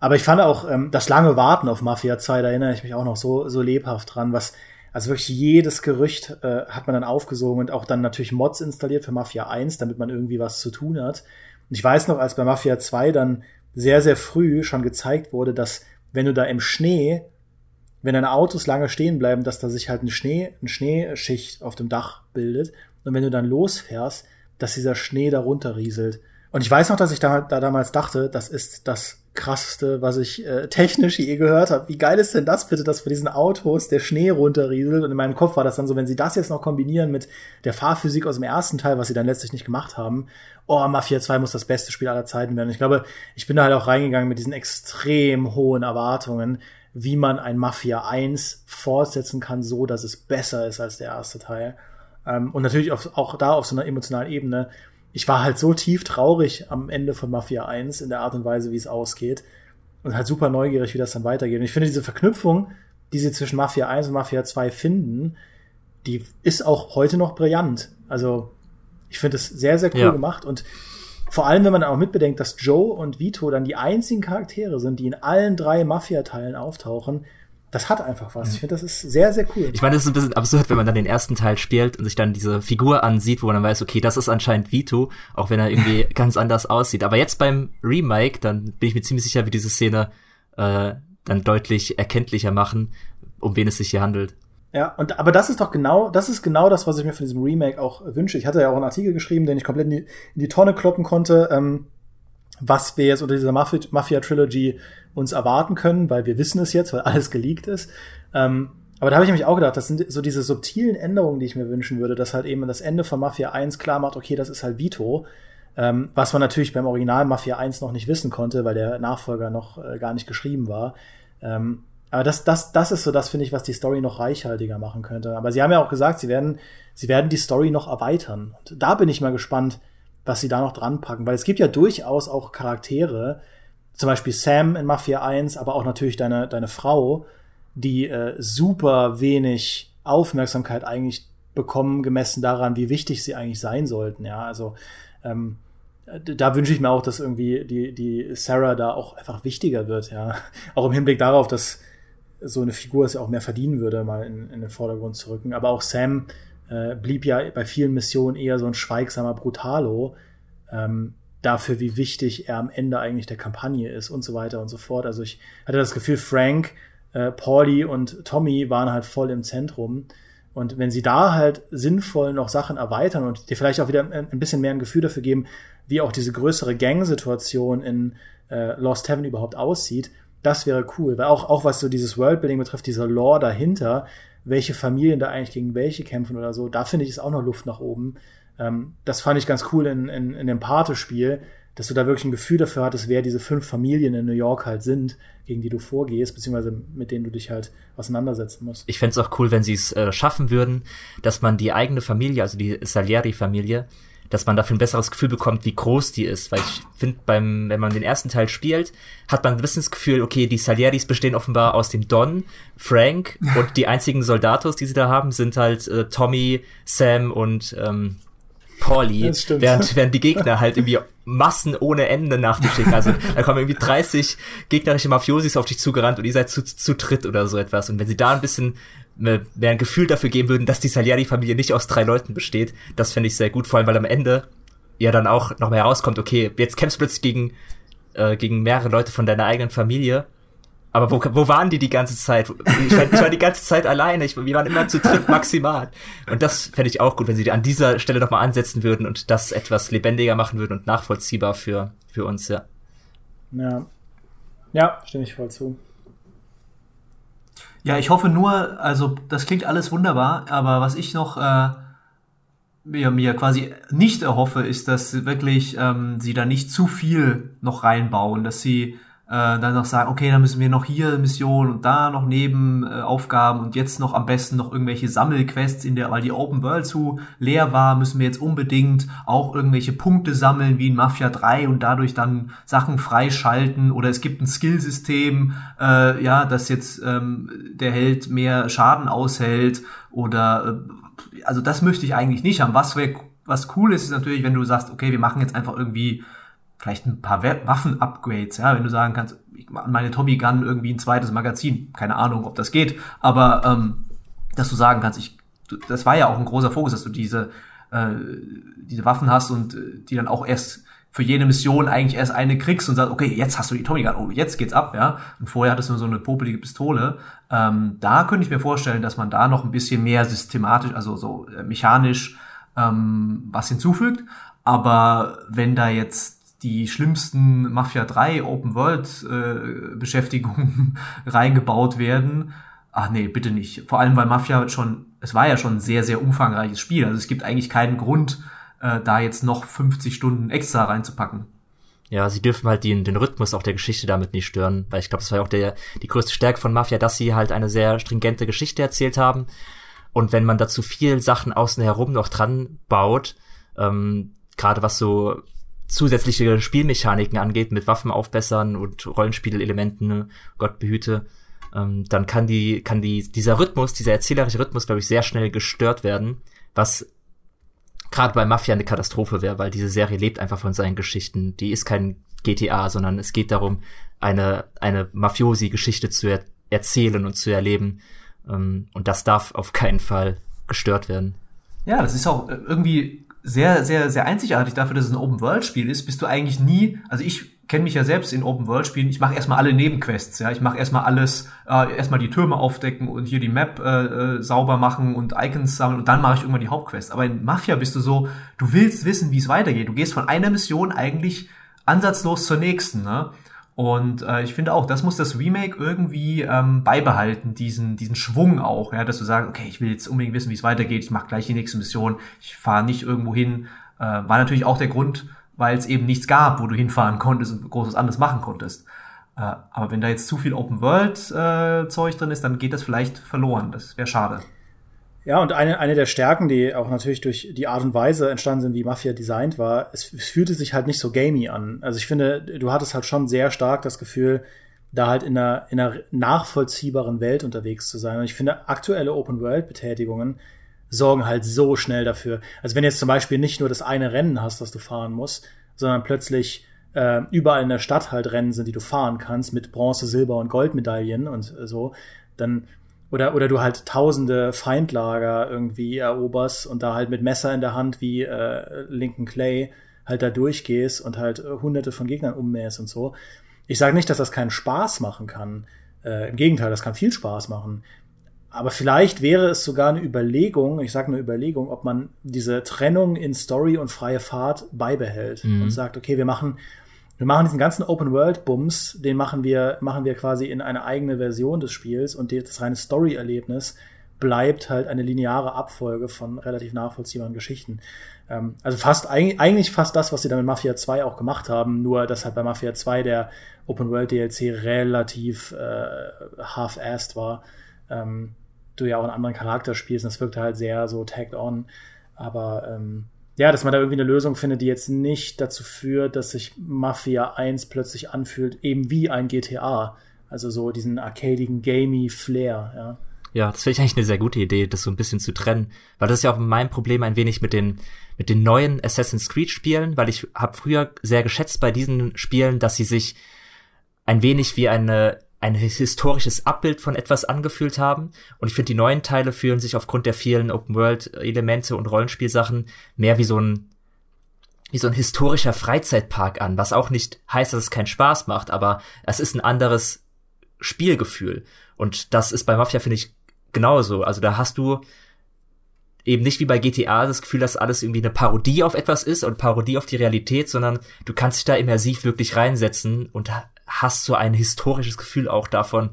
A: Aber ich fand auch ähm, das lange Warten auf Mafia 2, da erinnere ich mich auch noch so, so lebhaft dran, was also wirklich jedes Gerücht äh, hat man dann aufgesogen und auch dann natürlich Mods installiert für Mafia 1, damit man irgendwie was zu tun hat. Und ich weiß noch, als bei Mafia 2 dann sehr, sehr früh schon gezeigt wurde, dass wenn du da im Schnee, wenn deine Autos lange stehen bleiben, dass da sich halt eine Schnee, eine Schneeschicht auf dem Dach bildet. Und wenn du dann losfährst, dass dieser Schnee da runterrieselt. Und ich weiß noch, dass ich da, da damals dachte, das ist das krasseste, was ich äh, technisch je gehört habe. Wie geil ist denn das bitte, dass für diesen Autos der Schnee runterrieselt? Und in meinem Kopf war das dann so, wenn sie das jetzt noch kombinieren mit der Fahrphysik aus dem ersten Teil, was sie dann letztlich nicht gemacht haben, oh, Mafia 2 muss das beste Spiel aller Zeiten werden. Ich glaube, ich bin da halt auch reingegangen mit diesen extrem hohen Erwartungen, wie man ein Mafia 1 fortsetzen kann, so dass es besser ist als der erste Teil. Ähm, und natürlich auf, auch da auf so einer emotionalen Ebene ich war halt so tief traurig am Ende von Mafia 1 in der Art und Weise, wie es ausgeht. und halt super neugierig, wie das dann weitergeht. Und ich finde diese Verknüpfung, die sie zwischen Mafia 1 und Mafia 2 finden, die ist auch heute noch brillant. Also ich finde es sehr, sehr cool ja. gemacht und vor allem, wenn man auch mitbedenkt, dass Joe und Vito dann die einzigen Charaktere sind, die in allen drei Mafia-Teilen auftauchen, das hat einfach was. Ich finde, das ist sehr, sehr cool.
B: Ich meine, das ist ein bisschen absurd, wenn man dann den ersten Teil spielt und sich dann diese Figur ansieht, wo man dann weiß, okay, das ist anscheinend Vito, auch wenn er irgendwie <laughs> ganz anders aussieht. Aber jetzt beim Remake, dann bin ich mir ziemlich sicher, wie diese Szene äh, dann deutlich erkenntlicher machen, um wen es sich hier handelt.
A: Ja, und aber das ist doch genau, das ist genau das, was ich mir von diesem Remake auch wünsche. Ich hatte ja auch einen Artikel geschrieben, den ich komplett in die, in die Tonne kloppen konnte, ähm, was wir jetzt unter dieser Mafia-Trilogy uns erwarten können, weil wir wissen es jetzt, weil alles geleakt ist. Ähm, aber da habe ich nämlich auch gedacht, das sind so diese subtilen Änderungen, die ich mir wünschen würde, dass halt eben das Ende von Mafia 1 klar macht, okay, das ist halt Vito. Ähm, was man natürlich beim Original Mafia 1 noch nicht wissen konnte, weil der Nachfolger noch äh, gar nicht geschrieben war. Ähm, aber das, das, das ist so das, finde ich, was die Story noch reichhaltiger machen könnte. Aber sie haben ja auch gesagt, sie werden, sie werden die Story noch erweitern. Und da bin ich mal gespannt, was sie da noch dran packen. Weil es gibt ja durchaus auch Charaktere, zum Beispiel Sam in Mafia 1, aber auch natürlich deine, deine Frau, die äh, super wenig Aufmerksamkeit eigentlich bekommen, gemessen daran, wie wichtig sie eigentlich sein sollten. Ja, also ähm, da wünsche ich mir auch, dass irgendwie die, die Sarah da auch einfach wichtiger wird, ja. <laughs> Auch im Hinblick darauf, dass so eine Figur es ja auch mehr verdienen würde, mal in, in den Vordergrund zu rücken. Aber auch Sam äh, blieb ja bei vielen Missionen eher so ein schweigsamer Brutalo. Ähm, dafür, wie wichtig er am Ende eigentlich der Kampagne ist und so weiter und so fort. Also ich hatte das Gefühl, Frank, äh, Pauli und Tommy waren halt voll im Zentrum. Und wenn sie da halt sinnvoll noch Sachen erweitern und dir vielleicht auch wieder ein bisschen mehr ein Gefühl dafür geben, wie auch diese größere Gang-Situation in äh, Lost Heaven überhaupt aussieht, das wäre cool, weil auch, auch was so dieses Worldbuilding betrifft, dieser Lore dahinter, welche Familien da eigentlich gegen welche kämpfen oder so, da finde ich es auch noch Luft nach oben. Ähm, das fand ich ganz cool in, in, in dem Pate-Spiel, dass du da wirklich ein Gefühl dafür hattest, wer diese fünf Familien in New York halt sind, gegen die du vorgehst, beziehungsweise mit denen du dich halt auseinandersetzen musst.
B: Ich fände es auch cool, wenn sie es äh, schaffen würden, dass man die eigene Familie, also die Salieri-Familie, dass man dafür ein besseres Gefühl bekommt, wie groß die ist. Weil ich finde, beim, wenn man den ersten Teil spielt, hat man ein bisschen das Gefühl, okay, die Salieris bestehen offenbar aus dem Don, Frank <laughs> und die einzigen Soldatos, die sie da haben, sind halt äh, Tommy, Sam und ähm, Pauli, während, während die Gegner halt irgendwie Massen ohne Ende nach dir schicken. Also da kommen irgendwie 30 gegnerische Mafiosis auf dich zugerannt und ihr seid zu, zu dritt oder so etwas. Und wenn sie da ein bisschen mehr ein Gefühl dafür geben würden, dass die Salieri-Familie nicht aus drei Leuten besteht, das fände ich sehr gut, vor allem weil am Ende ja dann auch noch mehr herauskommt, okay, jetzt kämpfst du plötzlich gegen, äh, gegen mehrere Leute von deiner eigenen Familie. Aber wo, wo waren die die ganze Zeit? Ich war, ich war die ganze Zeit alleine. Ich, wir waren immer zu dritt maximal. Und das fände ich auch gut, wenn sie an dieser Stelle nochmal ansetzen würden und das etwas lebendiger machen würden und nachvollziehbar für, für uns, ja.
A: Ja. Ja, stimme ich voll zu.
C: Ja, ich hoffe nur, also das klingt alles wunderbar, aber was ich noch äh, mir, mir quasi nicht erhoffe, ist, dass wirklich ähm, sie da nicht zu viel noch reinbauen, dass sie äh, dann noch sagen, okay, dann müssen wir noch hier Missionen und da noch Nebenaufgaben äh, und jetzt noch am besten noch irgendwelche Sammelquests in der, weil die Open World zu leer war, müssen wir jetzt unbedingt auch irgendwelche Punkte sammeln wie in Mafia 3 und dadurch dann Sachen freischalten oder es gibt ein Skillsystem, äh, ja, dass jetzt ähm, der Held mehr Schaden aushält oder äh, also das möchte ich eigentlich nicht haben. Was wäre was cool ist, ist natürlich, wenn du sagst, okay, wir machen jetzt einfach irgendwie vielleicht ein paar Waffen-Upgrades, ja, wenn du sagen kannst, meine Tommy Gun irgendwie ein zweites Magazin, keine Ahnung, ob das geht, aber ähm, dass du sagen kannst, ich, das war ja auch ein großer Fokus, dass du diese äh, diese Waffen hast und äh, die dann auch erst für jede Mission eigentlich erst eine kriegst und sagst, okay, jetzt hast du die Tommy Gun, oh, jetzt geht's ab, ja. Und vorher hattest du nur so eine popelige Pistole. Ähm, da könnte ich mir vorstellen, dass man da noch ein bisschen mehr systematisch, also so äh, mechanisch ähm, was hinzufügt. Aber wenn da jetzt die schlimmsten Mafia 3 Open World äh, Beschäftigungen <laughs> reingebaut werden. Ach nee, bitte nicht. Vor allem, weil Mafia schon, es war ja schon ein sehr, sehr umfangreiches Spiel. Also es gibt eigentlich keinen Grund, äh, da jetzt noch 50 Stunden extra reinzupacken.
B: Ja, sie dürfen halt den, den Rhythmus auch der Geschichte damit nicht stören, weil ich glaube, das war ja auch der, die größte Stärke von Mafia, dass sie halt eine sehr stringente Geschichte erzählt haben. Und wenn man dazu viel Sachen außen herum noch dran baut, ähm, gerade was so zusätzliche Spielmechaniken angeht, mit Waffen aufbessern und Rollenspielelementen, ne, Gott behüte, ähm, dann kann die, kann die, dieser Rhythmus, dieser erzählerische Rhythmus, glaube ich, sehr schnell gestört werden, was gerade bei Mafia eine Katastrophe wäre, weil diese Serie lebt einfach von seinen Geschichten. Die ist kein GTA, sondern es geht darum, eine, eine Mafiosi-Geschichte zu er erzählen und zu erleben. Ähm, und das darf auf keinen Fall gestört werden.
C: Ja, das ist auch äh, irgendwie sehr, sehr, sehr einzigartig dafür, dass es ein Open-World-Spiel ist, bist du eigentlich nie, also ich kenne mich ja selbst in Open-World-Spielen, ich mache erstmal alle Nebenquests, ja, ich mache erstmal alles, äh, erstmal die Türme aufdecken und hier die Map äh, äh, sauber machen und Icons sammeln und dann mache ich irgendwann die Hauptquest. Aber in Mafia bist du so, du willst wissen, wie es weitergeht. Du gehst von einer Mission eigentlich ansatzlos zur nächsten, ne? Und äh, ich finde auch, das muss das Remake irgendwie ähm, beibehalten, diesen, diesen Schwung auch, ja, dass du sagst, okay, ich will jetzt unbedingt wissen, wie es weitergeht, ich mache gleich die nächste Mission, ich fahre nicht irgendwo hin. Äh, war natürlich auch der Grund, weil es eben nichts gab, wo du hinfahren konntest und großes anderes machen konntest. Äh, aber wenn da jetzt zu viel Open World äh, Zeug drin ist, dann geht das vielleicht verloren. Das wäre schade.
A: Ja, und eine, eine der Stärken, die auch natürlich durch die Art und Weise entstanden sind, wie Mafia designt war, es, es fühlte sich halt nicht so gamey an. Also ich finde, du hattest halt schon sehr stark das Gefühl, da halt in einer, in einer nachvollziehbaren Welt unterwegs zu sein. Und ich finde, aktuelle Open-World-Betätigungen sorgen halt so schnell dafür. Also wenn jetzt zum Beispiel nicht nur das eine Rennen hast, das du fahren musst, sondern plötzlich äh, überall in der Stadt halt Rennen sind, die du fahren kannst, mit Bronze, Silber und Goldmedaillen und so, dann oder, oder du halt tausende Feindlager irgendwie eroberst und da halt mit Messer in der Hand wie äh, Lincoln Clay halt da durchgehst und halt äh, hunderte von Gegnern ummähst und so. Ich sage nicht, dass das keinen Spaß machen kann. Äh, Im Gegenteil, das kann viel Spaß machen. Aber vielleicht wäre es sogar eine Überlegung, ich sage eine Überlegung, ob man diese Trennung in Story und freie Fahrt beibehält mhm. und sagt, okay, wir machen wir machen diesen ganzen Open World Bums, den machen wir, machen wir quasi in eine eigene Version des Spiels und das reine Story-Erlebnis bleibt halt eine lineare Abfolge von relativ nachvollziehbaren Geschichten. Ähm, also fast, eigentlich fast das, was sie dann mit Mafia 2 auch gemacht haben, nur dass halt bei Mafia 2 der Open World DLC relativ äh, half-assed war. Ähm, du ja auch einen anderen Charakter spielst und das wirkte halt sehr so tagged on. Aber ähm, ja, dass man da irgendwie eine Lösung findet, die jetzt nicht dazu führt, dass sich Mafia 1 plötzlich anfühlt, eben wie ein GTA. Also so diesen arcadigen, gamey Flair, ja.
B: Ja, das finde ich eigentlich eine sehr gute Idee, das so ein bisschen zu trennen. Weil das ist ja auch mein Problem ein wenig mit den, mit den neuen Assassin's Creed Spielen, weil ich habe früher sehr geschätzt bei diesen Spielen, dass sie sich ein wenig wie eine ein historisches Abbild von etwas angefühlt haben. Und ich finde, die neuen Teile fühlen sich aufgrund der vielen Open-World-Elemente und Rollenspielsachen mehr wie so ein wie so ein historischer Freizeitpark an, was auch nicht heißt, dass es keinen Spaß macht, aber es ist ein anderes Spielgefühl. Und das ist bei Mafia, finde ich, genauso. Also da hast du eben nicht wie bei GTA das Gefühl, dass alles irgendwie eine Parodie auf etwas ist und Parodie auf die Realität, sondern du kannst dich da immersiv wirklich reinsetzen und hast so ein historisches Gefühl auch davon,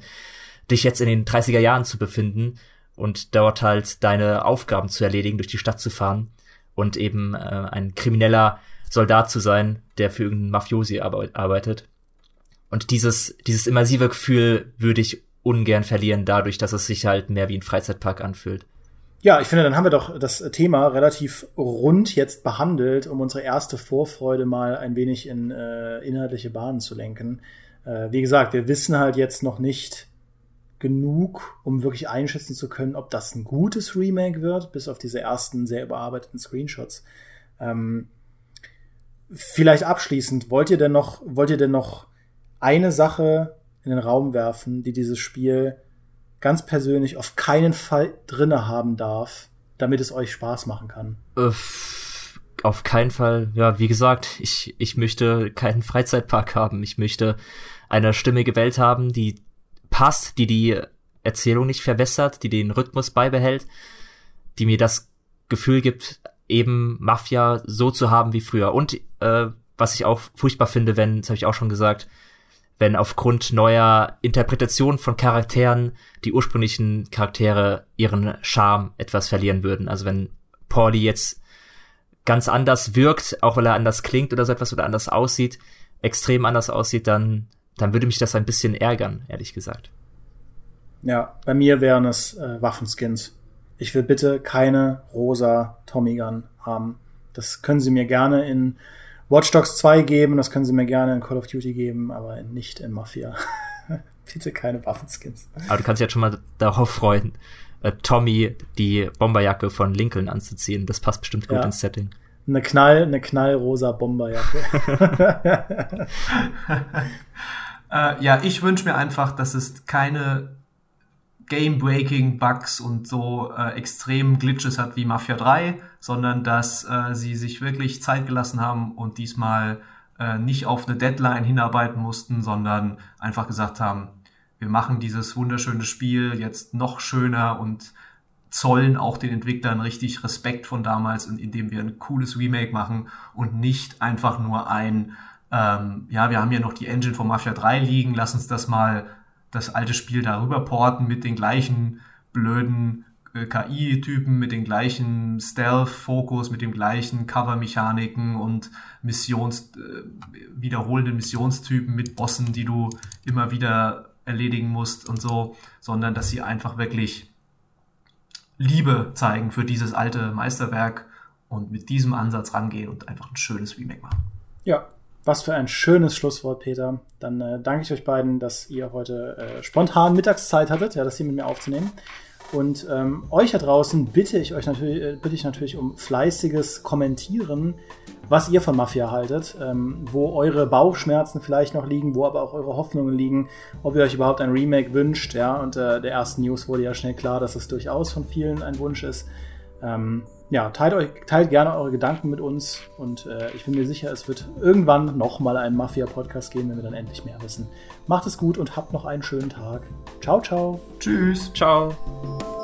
B: dich jetzt in den 30er Jahren zu befinden und dort halt deine Aufgaben zu erledigen, durch die Stadt zu fahren und eben äh, ein krimineller Soldat zu sein, der für irgendeinen Mafiosi arbeitet. Und dieses, dieses immersive Gefühl würde ich ungern verlieren, dadurch, dass es sich halt mehr wie ein Freizeitpark anfühlt.
A: Ja, ich finde, dann haben wir doch das Thema relativ rund jetzt behandelt, um unsere erste Vorfreude mal ein wenig in äh, inhaltliche Bahnen zu lenken. Äh, wie gesagt, wir wissen halt jetzt noch nicht genug, um wirklich einschätzen zu können, ob das ein gutes Remake wird, bis auf diese ersten sehr überarbeiteten Screenshots. Ähm, vielleicht abschließend, wollt ihr denn noch, wollt ihr denn noch eine Sache in den Raum werfen, die dieses Spiel ganz persönlich auf keinen Fall drinne haben darf, damit es euch Spaß machen kann?
B: Auf keinen Fall. Ja, wie gesagt, ich, ich möchte keinen Freizeitpark haben. Ich möchte eine stimmige Welt haben, die passt, die die Erzählung nicht verwässert, die den Rhythmus beibehält, die mir das Gefühl gibt, eben Mafia so zu haben wie früher. Und äh, was ich auch furchtbar finde, wenn, das habe ich auch schon gesagt, wenn aufgrund neuer Interpretationen von Charakteren die ursprünglichen Charaktere ihren Charme etwas verlieren würden. Also wenn Pauli jetzt ganz anders wirkt, auch weil er anders klingt oder so etwas oder anders aussieht, extrem anders aussieht, dann, dann würde mich das ein bisschen ärgern, ehrlich gesagt.
A: Ja, bei mir wären es äh, Waffenskins. Ich will bitte keine rosa Tommy Gun haben. Das können Sie mir gerne in Watch Dogs 2 geben, das können sie mir gerne in Call of Duty geben, aber nicht in Mafia. <laughs> Bitte keine Waffenskins.
B: Aber du kannst dich jetzt schon mal darauf freuen, äh, Tommy die Bomberjacke von Lincoln anzuziehen. Das passt bestimmt gut ja. ins Setting.
A: Eine Knall, eine knallrosa Bomberjacke. <laughs>
C: äh, ja, ich wünsche mir einfach, dass es keine Game-Breaking Bugs und so äh, extremen Glitches hat wie Mafia 3, sondern dass äh, sie sich wirklich Zeit gelassen haben und diesmal äh, nicht auf eine Deadline hinarbeiten mussten, sondern einfach gesagt haben, wir machen dieses wunderschöne Spiel jetzt noch schöner und zollen auch den Entwicklern richtig Respekt von damals, indem wir ein cooles Remake machen und nicht einfach nur ein, ähm, ja, wir haben ja noch die Engine von Mafia 3 liegen, lass uns das mal, das alte Spiel darüber porten mit den gleichen blöden äh, KI-Typen, mit den gleichen Stealth-Fokus, mit den gleichen Cover-Mechaniken und Missions, äh, wiederholenden Missionstypen mit Bossen, die du immer wieder erledigen musst und so, sondern dass sie einfach wirklich Liebe zeigen für dieses alte Meisterwerk und mit diesem Ansatz rangehen und einfach ein schönes Remake machen.
A: Ja, was für ein schönes Schlusswort, Peter. Dann äh, danke ich euch beiden, dass ihr heute äh, spontan Mittagszeit hattet, ja, das hier mit mir aufzunehmen. Und ähm, euch da draußen bitte ich euch natürlich, äh, bitte ich natürlich um fleißiges Kommentieren, was ihr von Mafia haltet, ähm, wo eure Bauchschmerzen vielleicht noch liegen, wo aber auch eure Hoffnungen liegen, ob ihr euch überhaupt ein Remake wünscht, ja. Und äh, der ersten News wurde ja schnell klar, dass es durchaus von vielen ein Wunsch ist. Ähm, ja, teilt, euch, teilt gerne eure Gedanken mit uns und äh, ich bin mir sicher, es wird irgendwann nochmal einen Mafia-Podcast geben, wenn wir dann endlich mehr wissen. Macht es gut und habt noch einen schönen Tag. Ciao, ciao.
C: Tschüss. Ciao.